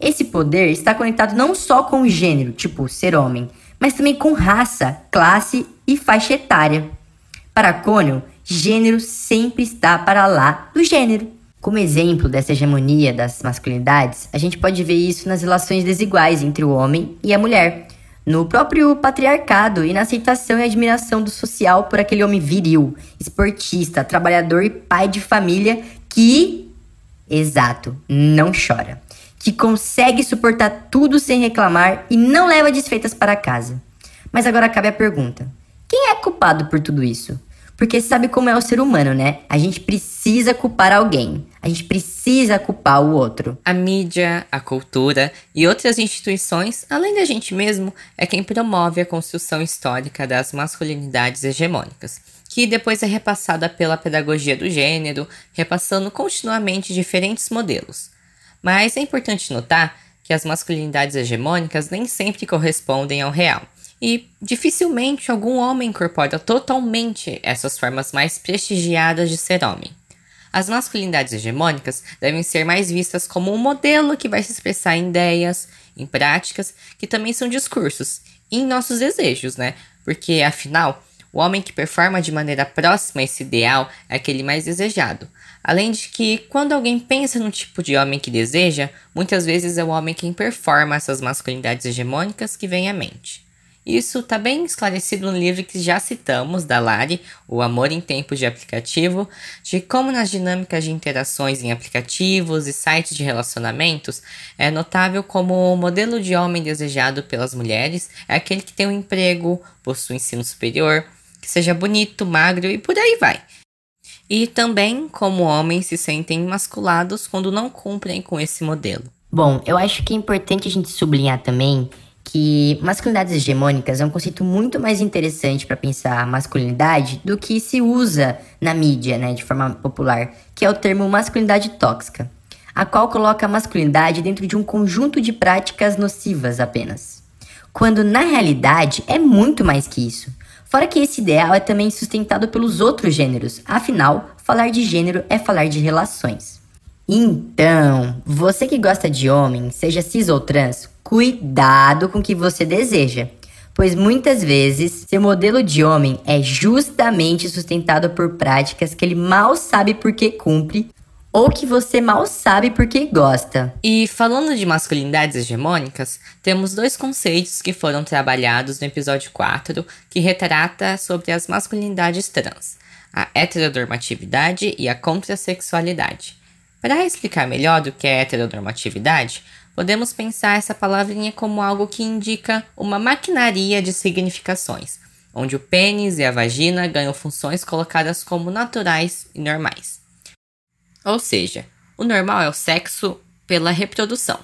Esse poder está conectado não só com o gênero, tipo ser homem, mas também com raça, classe e faixa etária. Para Connell, gênero sempre está para lá do gênero. Como exemplo dessa hegemonia das masculinidades, a gente pode ver isso nas relações desiguais entre o homem e a mulher, no próprio patriarcado e na aceitação e admiração do social por aquele homem viril, esportista, trabalhador e pai de família que, exato, não chora, que consegue suportar tudo sem reclamar e não leva desfeitas para casa. Mas agora cabe a pergunta: quem é culpado por tudo isso? Porque sabe como é o ser humano, né? A gente precisa culpar alguém. A gente precisa culpar o outro. A mídia, a cultura e outras instituições, além da gente mesmo, é quem promove a construção histórica das masculinidades hegemônicas, que depois é repassada pela pedagogia do gênero, repassando continuamente diferentes modelos. Mas é importante notar que as masculinidades hegemônicas nem sempre correspondem ao real e dificilmente algum homem incorpora totalmente essas formas mais prestigiadas de ser homem. As masculinidades hegemônicas devem ser mais vistas como um modelo que vai se expressar em ideias, em práticas, que também são discursos, e em nossos desejos, né? Porque, afinal, o homem que performa de maneira próxima a esse ideal é aquele mais desejado. Além de que, quando alguém pensa no tipo de homem que deseja, muitas vezes é o homem quem performa essas masculinidades hegemônicas que vem à mente. Isso está bem esclarecido no livro que já citamos, da Lari, O Amor em Tempos de Aplicativo, de como nas dinâmicas de interações em aplicativos e sites de relacionamentos é notável como o modelo de homem desejado pelas mulheres é aquele que tem um emprego, possui ensino superior, que seja bonito, magro e por aí vai. E também como homens se sentem masculados quando não cumprem com esse modelo. Bom, eu acho que é importante a gente sublinhar também que masculinidades hegemônicas é um conceito muito mais interessante para pensar masculinidade do que se usa na mídia, né, de forma popular, que é o termo masculinidade tóxica, a qual coloca a masculinidade dentro de um conjunto de práticas nocivas apenas. Quando na realidade é muito mais que isso. Fora que esse ideal é também sustentado pelos outros gêneros, afinal, falar de gênero é falar de relações. Então, você que gosta de homem, seja cis ou trans, cuidado com o que você deseja, pois muitas vezes seu modelo de homem é justamente sustentado por práticas que ele mal sabe por que cumpre ou que você mal sabe por que gosta. E falando de masculinidades hegemônicas, temos dois conceitos que foram trabalhados no episódio 4 que retrata sobre as masculinidades trans: a heteronormatividade e a contrasexualidade. Para explicar melhor do que é heteronormatividade, podemos pensar essa palavrinha como algo que indica uma maquinaria de significações, onde o pênis e a vagina ganham funções colocadas como naturais e normais. Ou seja, o normal é o sexo pela reprodução,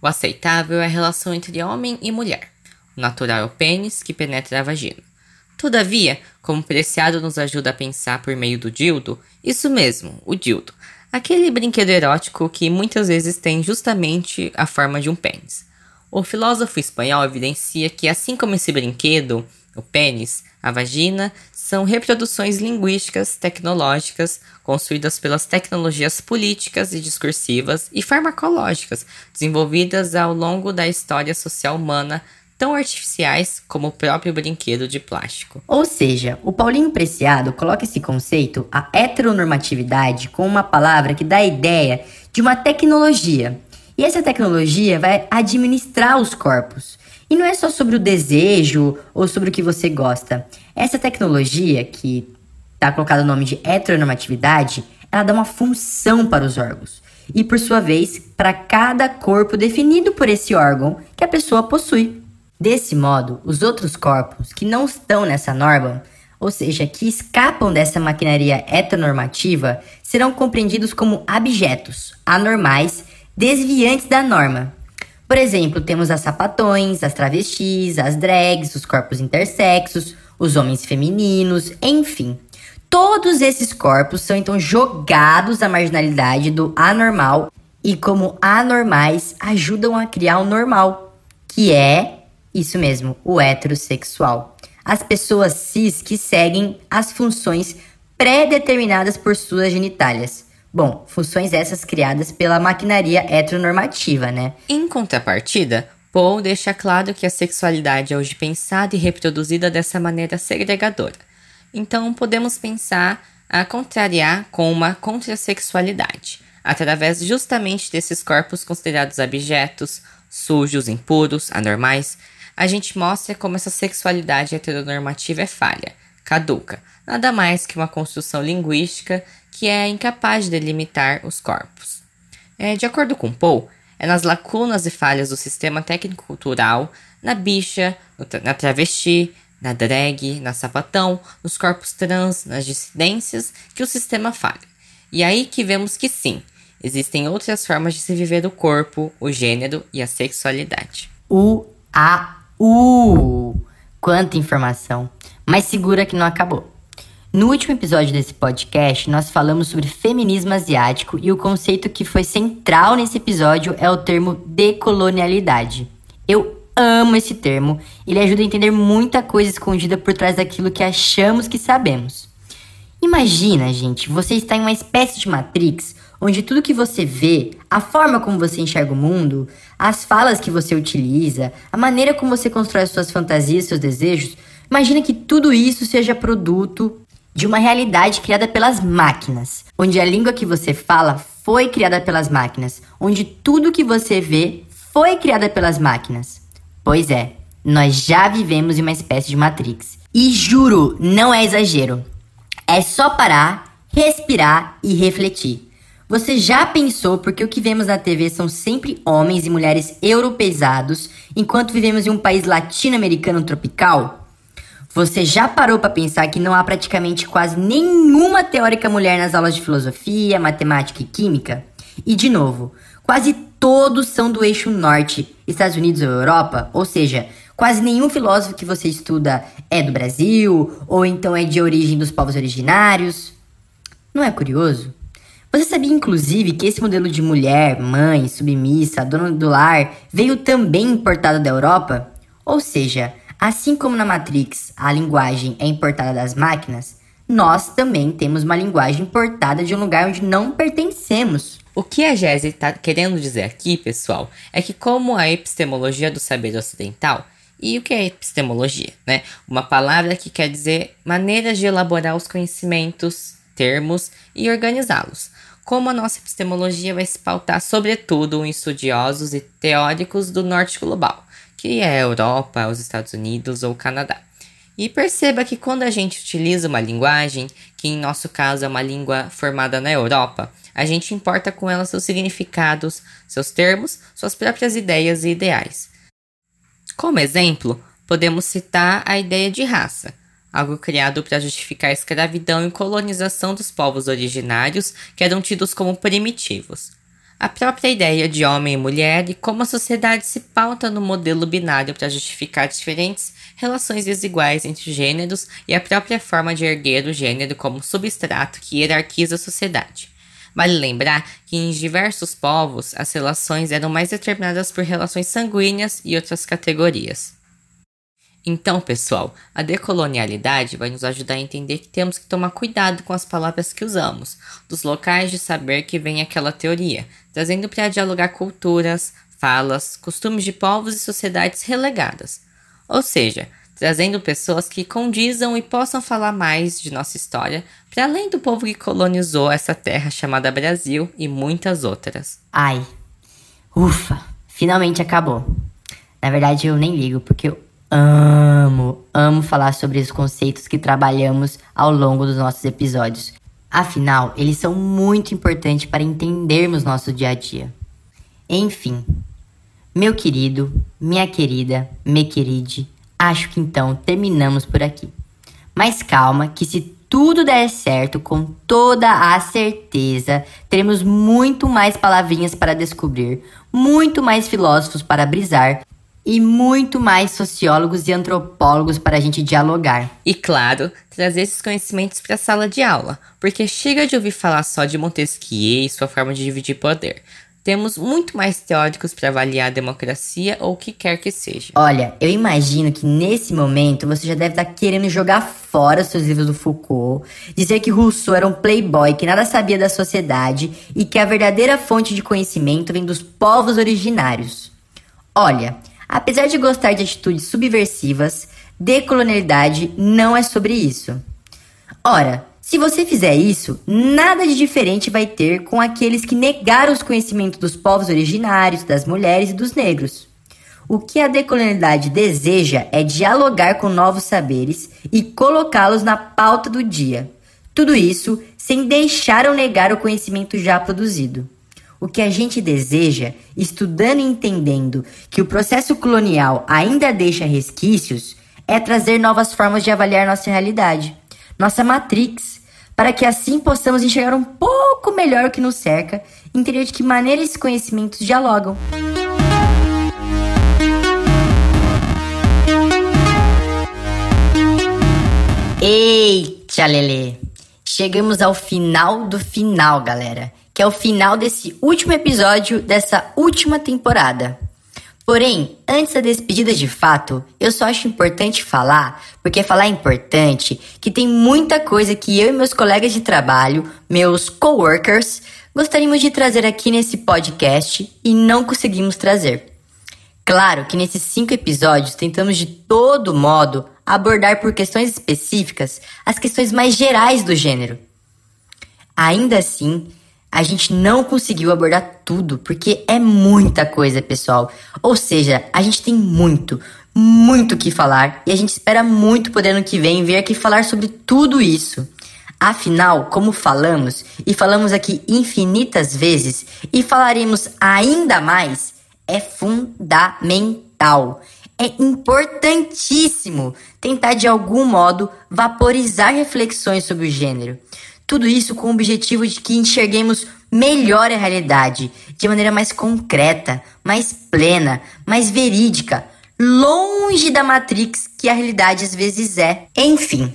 o aceitável é a relação entre homem e mulher, o natural é o pênis que penetra a vagina. Todavia, como o Preciado nos ajuda a pensar por meio do dildo, isso mesmo, o dildo, Aquele brinquedo erótico que muitas vezes tem justamente a forma de um pênis. O filósofo espanhol evidencia que, assim como esse brinquedo, o pênis, a vagina, são reproduções linguísticas tecnológicas construídas pelas tecnologias políticas e discursivas e farmacológicas desenvolvidas ao longo da história social humana tão artificiais como o próprio brinquedo de plástico. Ou seja, o Paulinho Preciado coloca esse conceito, a heteronormatividade, com uma palavra que dá a ideia de uma tecnologia. E essa tecnologia vai administrar os corpos. E não é só sobre o desejo ou sobre o que você gosta. Essa tecnologia, que está colocado o nome de heteronormatividade, ela dá uma função para os órgãos. E por sua vez, para cada corpo definido por esse órgão que a pessoa possui. Desse modo, os outros corpos que não estão nessa norma, ou seja, que escapam dessa maquinaria heteronormativa, serão compreendidos como abjetos, anormais, desviantes da norma. Por exemplo, temos as sapatões, as travestis, as drags, os corpos intersexos, os homens femininos, enfim. Todos esses corpos são então jogados à marginalidade do anormal e, como anormais, ajudam a criar o normal, que é isso mesmo, o heterossexual. As pessoas cis que seguem as funções pré-determinadas por suas genitálias. Bom, funções essas criadas pela maquinaria heteronormativa, né? Em contrapartida, Paul deixa claro que a sexualidade é hoje pensada e reproduzida dessa maneira segregadora. Então, podemos pensar a contrariar com uma contrasexualidade, através justamente desses corpos considerados abjetos, sujos, impuros, anormais, a gente mostra como essa sexualidade heteronormativa é falha, caduca, nada mais que uma construção linguística que é incapaz de delimitar os corpos. É, de acordo com Paul, é nas lacunas e falhas do sistema técnico-cultural, na bicha, na travesti, na drag, na sapatão, nos corpos trans, nas dissidências, que o sistema falha. E aí que vemos que sim, existem outras formas de se viver o corpo, o gênero e a sexualidade. O A Uh! Quanta informação! Mas segura que não acabou. No último episódio desse podcast, nós falamos sobre feminismo asiático e o conceito que foi central nesse episódio é o termo decolonialidade. Eu amo esse termo, ele ajuda a entender muita coisa escondida por trás daquilo que achamos que sabemos. Imagina, gente, você está em uma espécie de Matrix onde tudo que você vê, a forma como você enxerga o mundo, as falas que você utiliza, a maneira como você constrói suas fantasias, seus desejos, imagina que tudo isso seja produto de uma realidade criada pelas máquinas, onde a língua que você fala foi criada pelas máquinas, onde tudo que você vê foi criada pelas máquinas. Pois é, nós já vivemos em uma espécie de Matrix. E juro, não é exagero. É só parar, respirar e refletir. Você já pensou porque o que vemos na TV são sempre homens e mulheres europeizados, enquanto vivemos em um país latino-americano tropical? Você já parou para pensar que não há praticamente quase nenhuma teórica mulher nas aulas de filosofia, matemática e química? E de novo, quase todos são do eixo norte, Estados Unidos ou Europa, ou seja, quase nenhum filósofo que você estuda é do Brasil ou então é de origem dos povos originários. Não é curioso? Você sabia, inclusive, que esse modelo de mulher, mãe, submissa, dona do lar veio também importado da Europa? Ou seja, assim como na Matrix a linguagem é importada das máquinas, nós também temos uma linguagem importada de um lugar onde não pertencemos. O que a Jéssica está querendo dizer aqui, pessoal, é que como a epistemologia do saber ocidental, e o que é epistemologia? Né? Uma palavra que quer dizer maneiras de elaborar os conhecimentos, termos e organizá-los como a nossa epistemologia vai se pautar sobretudo em estudiosos e teóricos do norte global, que é a Europa, os Estados Unidos ou o Canadá. E perceba que quando a gente utiliza uma linguagem, que em nosso caso é uma língua formada na Europa, a gente importa com ela seus significados, seus termos, suas próprias ideias e ideais. Como exemplo, podemos citar a ideia de raça algo criado para justificar a escravidão e colonização dos povos originários que eram tidos como primitivos. A própria ideia de homem e mulher e como a sociedade se pauta no modelo binário para justificar diferentes relações desiguais entre gêneros e a própria forma de erguer o gênero como substrato que hierarquiza a sociedade. Vale lembrar que em diversos povos as relações eram mais determinadas por relações sanguíneas e outras categorias. Então, pessoal, a decolonialidade vai nos ajudar a entender que temos que tomar cuidado com as palavras que usamos, dos locais de saber que vem aquela teoria, trazendo para dialogar culturas, falas, costumes de povos e sociedades relegadas. Ou seja, trazendo pessoas que condizam e possam falar mais de nossa história, para além do povo que colonizou essa terra chamada Brasil e muitas outras. Ai, ufa, finalmente acabou. Na verdade, eu nem ligo, porque amo, amo falar sobre os conceitos que trabalhamos ao longo dos nossos episódios. Afinal, eles são muito importantes para entendermos nosso dia a dia. Enfim, meu querido, minha querida, me queride, acho que então terminamos por aqui. Mas calma, que se tudo der certo, com toda a certeza, teremos muito mais palavrinhas para descobrir, muito mais filósofos para brisar e muito mais sociólogos e antropólogos para a gente dialogar. E claro, trazer esses conhecimentos para a sala de aula, porque chega de ouvir falar só de Montesquieu e sua forma de dividir poder. Temos muito mais teóricos para avaliar a democracia ou o que quer que seja. Olha, eu imagino que nesse momento você já deve estar tá querendo jogar fora os seus livros do Foucault, dizer que Rousseau era um playboy que nada sabia da sociedade e que a verdadeira fonte de conhecimento vem dos povos originários. Olha, apesar de gostar de atitudes subversivas, decolonialidade não é sobre isso. Ora, se você fizer isso, nada de diferente vai ter com aqueles que negaram os conhecimentos dos povos originários, das mulheres e dos negros. O que a decolonialidade deseja é dialogar com novos saberes e colocá-los na pauta do dia. Tudo isso sem deixar ou negar o conhecimento já produzido. O que a gente deseja, estudando e entendendo que o processo colonial ainda deixa resquícios, é trazer novas formas de avaliar nossa realidade, nossa matrix, para que assim possamos enxergar um pouco melhor o que nos cerca e entender de que maneira esses conhecimentos dialogam. Eita, Lelê! Chegamos ao final do final, galera, que é o final desse último episódio dessa última temporada. Porém, antes da despedida de fato, eu só acho importante falar, porque falar é importante, que tem muita coisa que eu e meus colegas de trabalho, meus coworkers, gostaríamos de trazer aqui nesse podcast e não conseguimos trazer. Claro que nesses cinco episódios tentamos de todo modo abordar por questões específicas as questões mais gerais do gênero. Ainda assim, a gente não conseguiu abordar tudo, porque é muita coisa, pessoal. Ou seja, a gente tem muito, muito o que falar e a gente espera muito poder no que vem vir aqui falar sobre tudo isso. Afinal, como falamos e falamos aqui infinitas vezes e falaremos ainda mais, é fundamental. É importantíssimo tentar de algum modo vaporizar reflexões sobre o gênero. Tudo isso com o objetivo de que enxerguemos melhor a realidade, de maneira mais concreta, mais plena, mais verídica, longe da Matrix que a realidade às vezes é. Enfim,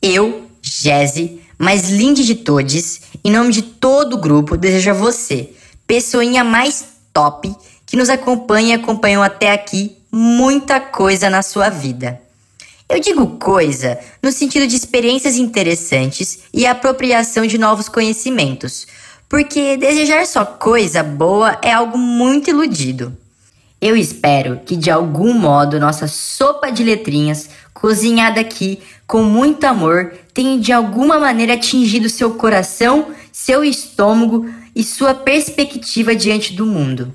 eu, Jesse, mais linda de todos, em nome de todo o grupo, desejo a você, pessoinha mais top, que nos acompanha e acompanhou até aqui, muita coisa na sua vida. Eu digo coisa no sentido de experiências interessantes e apropriação de novos conhecimentos, porque desejar só coisa boa é algo muito iludido. Eu espero que de algum modo nossa sopa de letrinhas, cozinhada aqui com muito amor, tenha de alguma maneira atingido seu coração, seu estômago e sua perspectiva diante do mundo.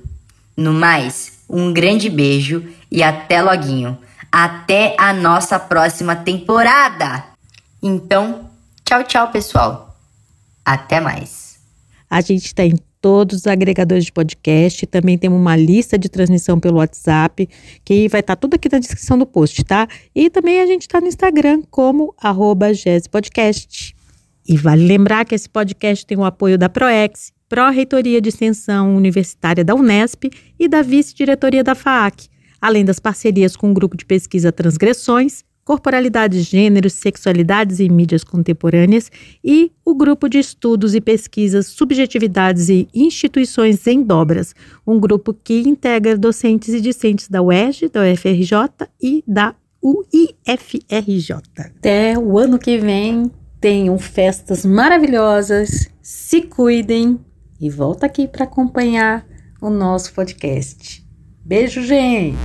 No mais, um grande beijo e até loguinho. Até a nossa próxima temporada. Então, tchau, tchau, pessoal. Até mais. A gente está em todos os agregadores de podcast. Também temos uma lista de transmissão pelo WhatsApp, que vai estar tá tudo aqui na descrição do post, tá? E também a gente está no Instagram como arroba Podcast. E vale lembrar que esse podcast tem o apoio da ProEx, Pró-Reitoria de Extensão Universitária da Unesp e da Vice-Diretoria da FAAC além das parcerias com o grupo de pesquisa Transgressões, Corporalidades, Gêneros, Sexualidades e Mídias Contemporâneas e o grupo de estudos e pesquisas Subjetividades e Instituições em Dobras, um grupo que integra docentes e discentes da UERJ, da UFRJ e da UIFRJ. Até o ano que vem, tenham festas maravilhosas, se cuidem e volta aqui para acompanhar o nosso podcast. Beijo, gente!